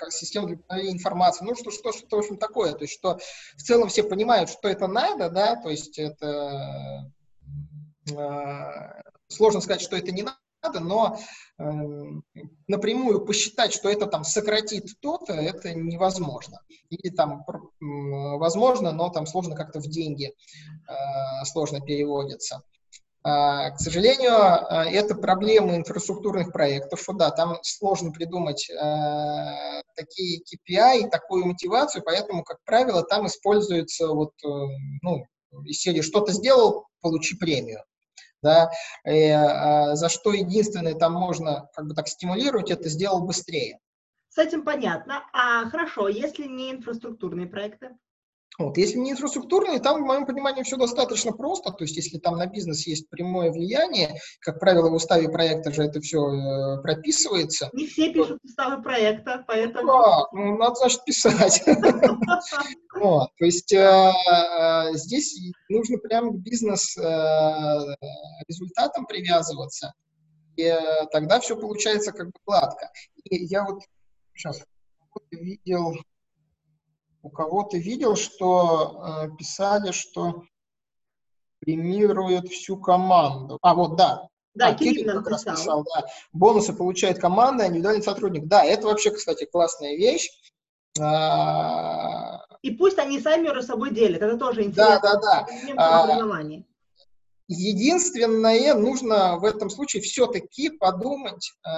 как система для управления ну что, что, что, в общем, такое, то есть, что в целом все понимают, что это надо, да, то есть это э, сложно сказать, что это не надо, но э, напрямую посчитать, что это там сократит то-то, это невозможно. Или там возможно, но там сложно как-то в деньги э, сложно переводится. К сожалению, это проблема инфраструктурных проектов, что да, там сложно придумать такие KPI, такую мотивацию, поэтому, как правило, там используется вот, ну, из серии «что-то сделал, получи премию» да, и, а, за что единственное там можно как бы так стимулировать, это сделал быстрее. С этим понятно. А хорошо, если не инфраструктурные проекты? Вот. Если не инфраструктурные, там, в моем понимании, все достаточно просто. То есть, если там на бизнес есть прямое влияние, как правило, в уставе проекта же это все э, прописывается. Не все пишут уставы проекта, поэтому... Да, ну, надо, значит, писать. То есть, э, э, здесь нужно прямо к бизнес-результатам привязываться, и тогда все получается как бы гладко. И я вот сейчас видел у кого-то видел, что э, писали, что премирует всю команду. А, вот, да. Да, а, Кирилл, как раз писал, да. Бонусы получает команда, а индивидуальный сотрудник. Да, это вообще, кстати, классная вещь. А... И пусть они сами между собой делят, это тоже интересно. Да, да, да. А, Единственное, нужно в этом случае все-таки подумать э,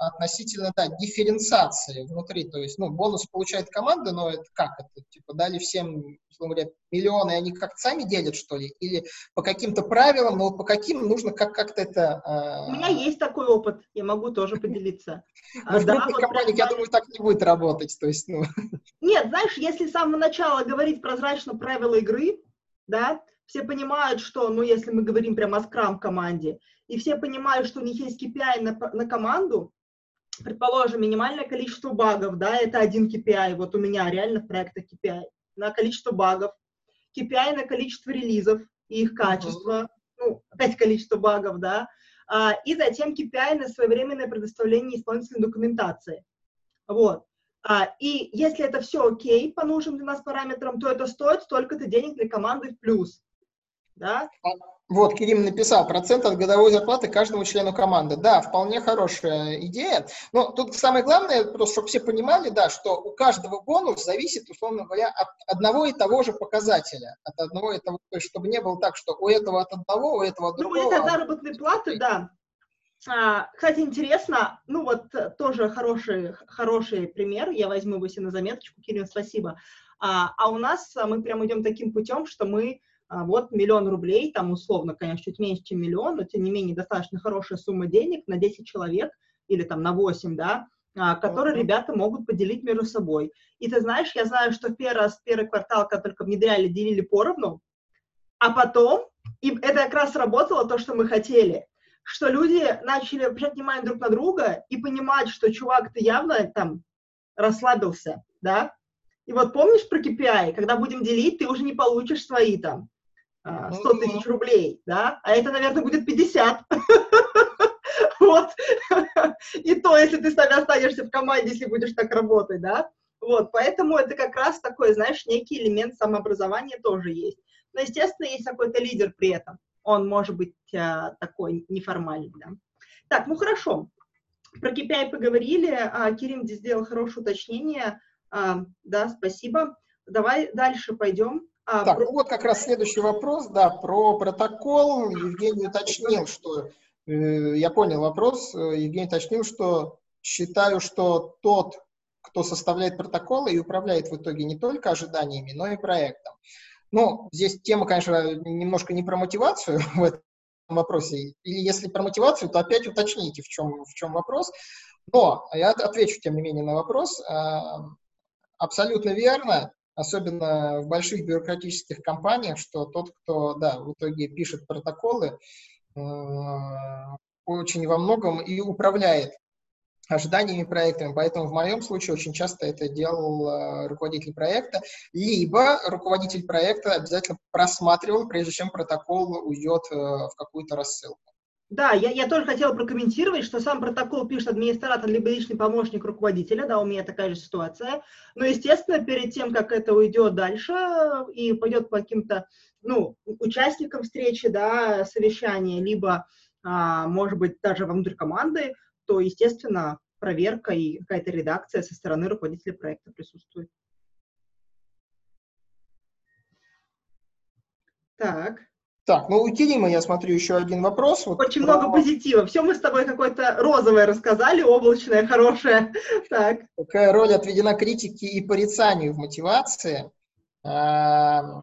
относительно да, дифференциации внутри. То есть, ну, бонус получает команда, но это как это? Типа дали всем, условно говоря, миллионы, и они как-то сами делят, что ли? Или по каким-то правилам, но вот по каким нужно как- как-то это... Э... У меня есть такой опыт, я могу тоже поделиться. Но в крупных компаниях, я думаю, так не будет работать. То есть, ну... Нет, знаешь, если с самого начала говорить прозрачно правила игры, да, все понимают, что, ну, если мы говорим прямо о скрам-команде, и все понимают, что у них есть KPI на, на команду, предположим, минимальное количество багов, да, это один KPI, вот у меня реально в проектах KPI, на количество багов, KPI на количество релизов и их качество, ну, опять количество багов, да, а, и затем KPI на своевременное предоставление исполнительной документации. Вот. А, и если это все окей по нужным для нас параметрам, то это стоит столько-то денег для команды в плюс да? Вот, Кирим написал, процент от годовой зарплаты каждому члену команды. Да, вполне хорошая идея. Но тут самое главное, просто чтобы все понимали, да, что у каждого бонус зависит, условно говоря, от одного и того же показателя. От одного и того, то есть, чтобы не было так, что у этого от одного, у этого от другого. Ну, это заработные платы, да. А, кстати, интересно, ну вот тоже хороший, хороший пример, я возьму его себе на заметочку, Кирилл, спасибо. А, а у нас мы прям идем таким путем, что мы а вот миллион рублей, там условно, конечно, чуть меньше, чем миллион, но тем не менее достаточно хорошая сумма денег на 10 человек или там на 8, да, а, которые ребята могут поделить между собой. И ты знаешь, я знаю, что первый раз, первый квартал, когда только внедряли, делили поровну, а потом, и это как раз работало то, что мы хотели, что люди начали обращать внимание друг на друга и понимать, что чувак, ты явно там расслабился, да, и вот помнишь про KPI, когда будем делить, ты уже не получишь свои там 100 а, тысяч рублей, да, а это, наверное, будет 50. Вот. И то, если ты с нами останешься в команде, если будешь так работать, да. Вот, поэтому это как раз такой, знаешь, некий элемент самообразования тоже есть. Но, естественно, есть какой-то лидер при этом. Он может быть а, такой неформальный, да. Так, ну хорошо. Про KPI поговорили. А, Кирим здесь сделал хорошее уточнение. А, да, спасибо. Давай дальше пойдем. А, так, про... ну вот как раз следующий вопрос, да, про протокол. Евгений уточнил, что, э, я понял вопрос, э, Евгений уточнил, что считаю, что тот, кто составляет протоколы и управляет в итоге не только ожиданиями, но и проектом. Ну, здесь тема, конечно, немножко не про мотивацию в этом вопросе. Или если про мотивацию, то опять уточните, в чем, в чем вопрос. Но я отвечу, тем не менее, на вопрос. А, абсолютно верно особенно в больших бюрократических компаниях, что тот, кто, да, в итоге пишет протоколы, э, очень во многом и управляет ожиданиями проектами. Поэтому в моем случае очень часто это делал э, руководитель проекта, либо руководитель проекта обязательно просматривал, прежде чем протокол уйдет э, в какую-то рассылку. Да, я, я тоже хотела прокомментировать, что сам протокол пишет администратор либо личный помощник руководителя, да, у меня такая же ситуация. Но, естественно, перед тем, как это уйдет дальше и пойдет по каким-то, ну, участникам встречи, да, совещания, либо, а, может быть, даже внутрь команды, то, естественно, проверка и какая-то редакция со стороны руководителя проекта присутствует. Так, Так, ну у Кирима я смотрю еще один вопрос. Вот Очень про... много позитива. Все мы с тобой какое-то розовое рассказали, облачное, хорошее. Так. Какая роль отведена критике и порицанию в мотивации? А,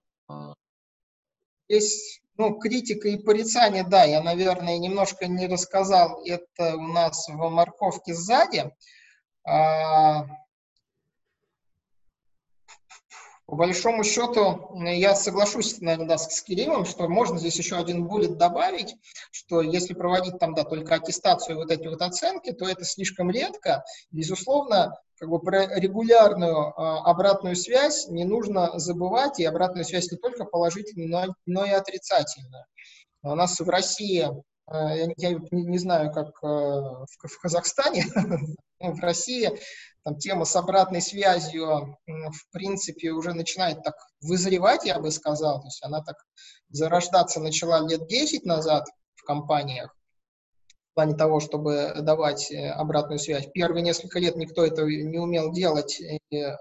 здесь, ну, критика и порицание, да, я, наверное, немножко не рассказал. Это у нас в морковке сзади. А, по большому счету, я соглашусь, наверное, да, с Кириллом, что можно здесь еще один будет добавить, что если проводить там, да, только аттестацию вот эти вот оценки, то это слишком редко. Безусловно, как бы про регулярную а, обратную связь не нужно забывать, и обратную связь не только положительную, но, но и отрицательную. У нас в России, а, я, не, знаю, как в, в Казахстане, в России там, тема с обратной связью, в принципе, уже начинает так вызревать, я бы сказал. То есть она так зарождаться начала лет 10 назад в компаниях в плане того, чтобы давать э, обратную связь. Первые несколько лет никто это не умел делать, и, э,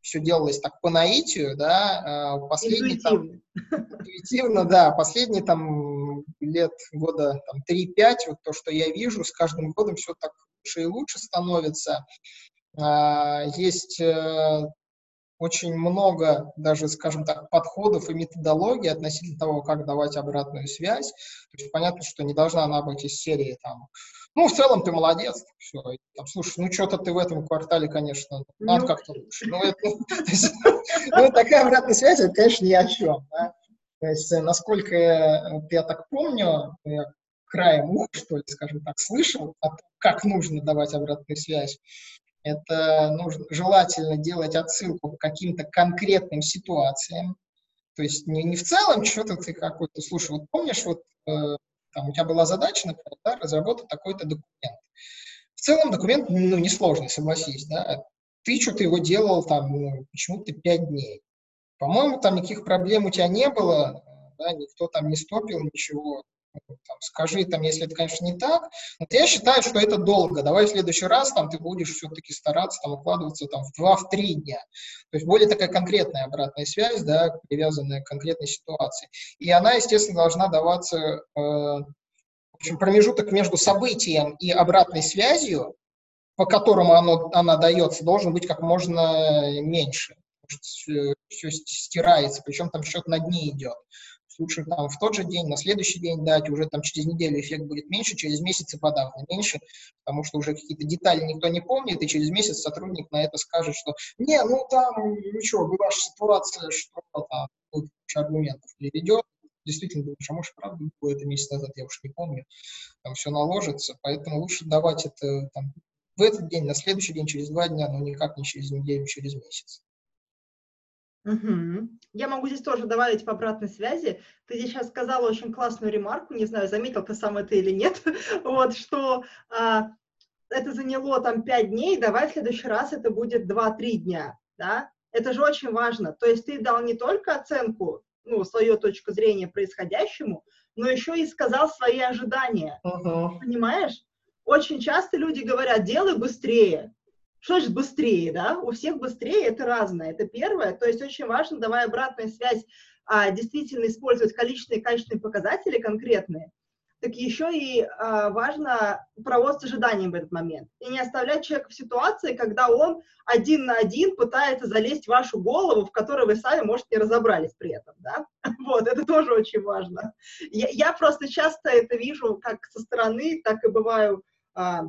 все делалось так по наитию, да, э, последний интуитивно. там, интуитивно, да, последние там лет года там, 3-5, вот то, что я вижу, с каждым годом все так лучше и лучше становится. А, есть э, очень много даже, скажем так, подходов и методологий относительно того, как давать обратную связь. То есть понятно, что не должна она быть из серии там, ну, в целом ты молодец, все. Там, слушай, ну что-то ты в этом квартале, конечно, надо ну, как-то лучше. Ну, это, ну, такая обратная связь, это, конечно, ни о чем. Да? То есть, насколько я, я так помню, я краем уха, что ли, скажем так, слышал, о том, как нужно давать обратную связь. Это нужно, желательно делать отсылку к каким-то конкретным ситуациям. То есть не, не в целом что-то ты какой-то, слушай, вот помнишь, вот э, там у тебя была задача, например, да, разработать такой-то документ. В целом документ, ну, несложный, согласись, да. Ты что-то его делал там, ну, почему-то пять дней. По-моему, там никаких проблем у тебя не было, да, никто там не стопил ничего там, скажи, там, если это, конечно, не так. Вот я считаю, что это долго. Давай в следующий раз там, ты будешь все-таки стараться там, укладываться там, в 2-3 дня. То есть более такая конкретная обратная связь, да, привязанная к конкретной ситуации. И она, естественно, должна даваться, э, в общем, промежуток между событием и обратной связью, по которому оно, она дается, должен быть как можно меньше. Все стирается, причем там счет на дни идет лучше там в тот же день, на следующий день дать, уже там через неделю эффект будет меньше, через месяц и подавно меньше, потому что уже какие-то детали никто не помнит, и через месяц сотрудник на это скажет, что не, ну там, ничего, была же ситуация, что там куча аргументов приведет, действительно думаешь, а может, правда было это месяц назад, я уж не помню, там все наложится, поэтому лучше давать это там, в этот день, на следующий день, через два дня, но никак не через неделю, через месяц. Угу. Я могу здесь тоже добавить по обратной связи. Ты здесь сейчас сказала очень классную ремарку, не знаю, заметил ты сам это или нет, вот, что а, это заняло там 5 дней, давай в следующий раз это будет 2-3 дня, да? Это же очень важно. То есть ты дал не только оценку, ну, свою точку зрения происходящему, но еще и сказал свои ожидания. Uh-huh. Понимаешь? Очень часто люди говорят, делай быстрее. Что же быстрее, да? У всех быстрее, это разное, это первое. То есть очень важно, давая обратную связь, а, действительно использовать количественные и качественные показатели конкретные, так еще и а, важно проводить с ожиданием в этот момент. И не оставлять человека в ситуации, когда он один на один пытается залезть в вашу голову, в которой вы сами, может, не разобрались при этом, да? Вот, это тоже очень важно. Я, я просто часто это вижу как со стороны, так и бываю а,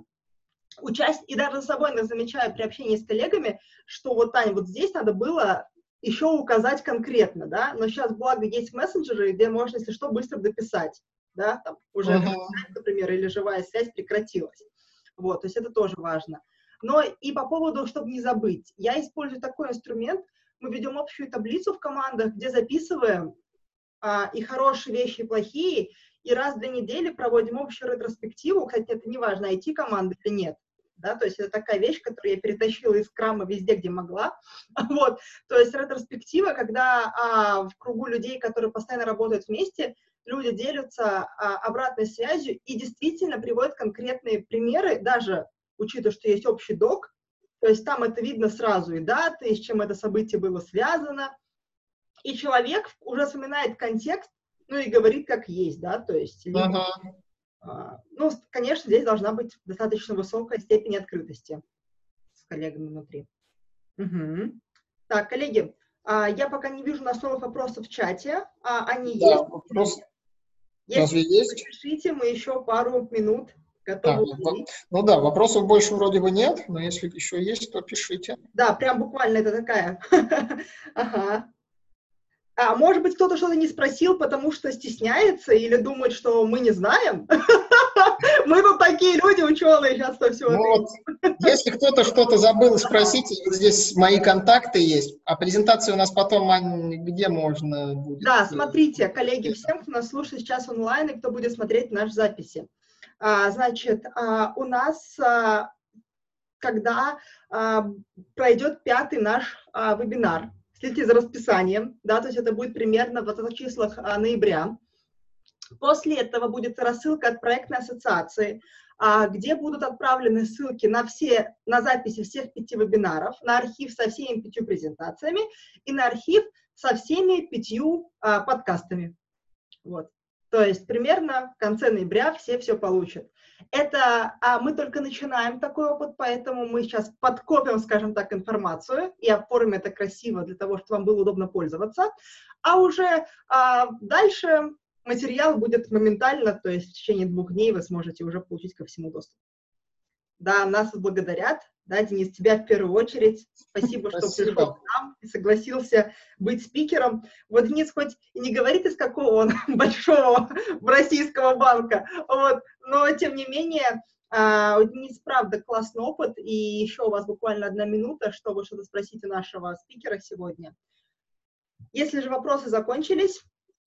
участь, и даже за собой замечаю при общении с коллегами, что вот, Таня, вот здесь надо было еще указать конкретно, да, но сейчас, благо, есть мессенджеры, где можно, если что, быстро дописать, да, там уже, uh-huh. например, или живая связь прекратилась. Вот, то есть это тоже важно. Но и по поводу, чтобы не забыть, я использую такой инструмент, мы ведем общую таблицу в командах, где записываем а, и хорошие вещи, и плохие, и раз в две недели проводим общую ретроспективу, кстати, это не важно, IT-команда или нет, да, то есть это такая вещь, которую я перетащила из крама везде, где могла, вот, то есть ретроспектива, когда а, в кругу людей, которые постоянно работают вместе, люди делятся а, обратной связью и действительно приводят конкретные примеры, даже учитывая, что есть общий док, то есть там это видно сразу и даты, и с чем это событие было связано, и человек уже вспоминает контекст, ну и говорит как есть, да, то есть, а, ну, с- конечно, здесь должна быть достаточно высокая степень открытости с коллегами внутри. Мгм. Так, коллеги, а, я пока не вижу у нас новых вопросов в чате, а они Да, есть. вопрос Если разве есть? пишите, мы еще пару минут А, готовы уделить. ну да, вопросов больше вроде бы нет, но если еще есть, то пишите. Да, прям буквально это такая. Ага. А может быть, кто-то что-то не спросил, потому что стесняется или думает, что мы не знаем? Мы тут такие люди, ученые, сейчас то все. Ну вот, если кто-то что-то забыл, спросите, вот здесь мои контакты есть, а презентацию у нас потом, Ань, где можно будет? Да, смотрите, коллеги, всем, кто нас слушает сейчас онлайн и кто будет смотреть наши записи. А, значит, а, у нас, а, когда а, пройдет пятый наш а, вебинар, следите за расписанием, да, то есть это будет примерно в 20 числах а, ноября. После этого будет рассылка от проектной ассоциации, а, где будут отправлены ссылки на все, на записи всех пяти вебинаров, на архив со всеми пятью презентациями и на архив со всеми пятью а, подкастами. Вот. То есть примерно в конце ноября все все получат. Это а мы только начинаем такой опыт, поэтому мы сейчас подкопим, скажем так, информацию и оформим это красиво для того, чтобы вам было удобно пользоваться. А уже а, дальше материал будет моментально, то есть в течение двух дней вы сможете уже получить ко всему доступ. Да, нас благодарят. Да, Денис, тебя в первую очередь. Спасибо, что Спасибо. пришел к нам и согласился быть спикером. Вот Денис хоть и не говорит, из какого он большого российского банка, вот, но тем не менее, а, у Дениса, правда, классный опыт, и еще у вас буквально одна минута, чтобы что-то спросить у нашего спикера сегодня. Если же вопросы закончились,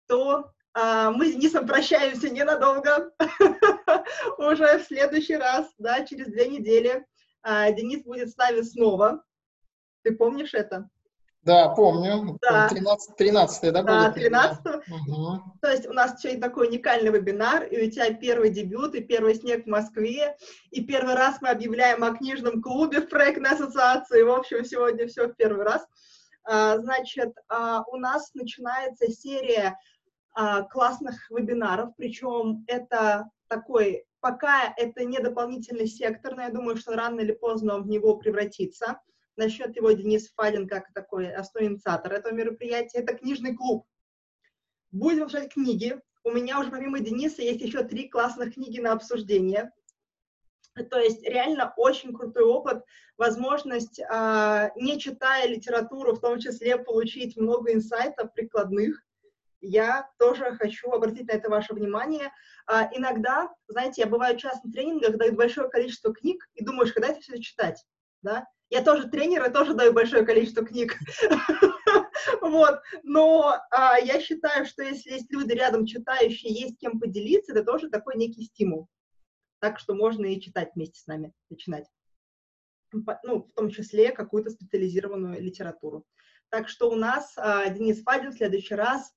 то а, мы с Денисом прощаемся ненадолго, уже в следующий раз, да, через две недели. А, Денис будет с нами снова. Ты помнишь это? Да, помню. Да. 13, 13 да, Да, будет? 13 Мгм. То есть у нас сегодня такой уникальный вебинар, и у тебя первый дебют, и первый снег в Москве, и первый раз мы объявляем о книжном клубе в проектной ассоциации. В общем, сегодня все в первый раз. А, Значит, а, у нас начинается серия а, классных вебинаров, причем это такой, пока это не дополнительный сектор, но я думаю, что рано или поздно он в него превратится. Насчет его Денис Фадин как такой основной инициатор этого мероприятия. Это книжный клуб. Будем обсуждать книги. У меня уже помимо Дениса есть еще три классных книги на обсуждение. То есть реально очень крутой опыт, возможность, а, не читая литературу, в том числе получить много инсайтов прикладных. Я тоже хочу обратить на это ваше внимание. А, иногда, знаете, я бываю часто на тренингах, дают большое количество книг, и думаешь, когда это все читать, да? Я тоже тренер и тоже даю большое количество книг. Вот, но а, я считаю, что если есть люди рядом читающие, есть кем поделиться, это тоже такой некий стимул. Так что можно и читать вместе с нами, начинать. Ну, в том числе какую-то специализированную литературу. Так что у нас а, Денис Фадин в следующий раз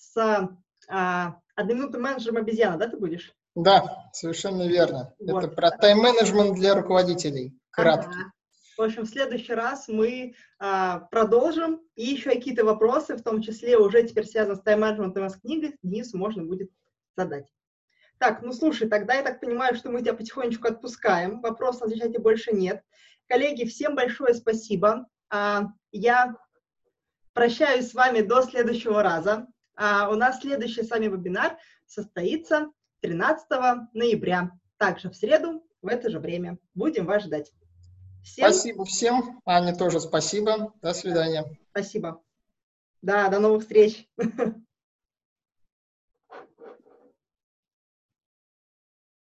с а, одноминутным менеджером обезьяна, да, ты будешь? Да, совершенно верно. Вот. Это про тайм-менеджмент для руководителей. Кратко. Ага. В общем, в следующий раз мы а, продолжим. И еще какие-то вопросы, в том числе уже теперь связанные с тайм-менеджментом и с книгой, Денису можно будет задать. Так, ну слушай, тогда я так понимаю, что мы тебя потихонечку отпускаем. Вопросов чате больше нет. Коллеги, всем большое спасибо. А, я прощаюсь с вами до следующего раза. А, у нас следующий с вами вебинар состоится 13 ноября, также в среду в это же время. Будем вас ждать. Всем Спасибо всем. Ане тоже спасибо. До свидания. спасибо. Да, до новых встреч.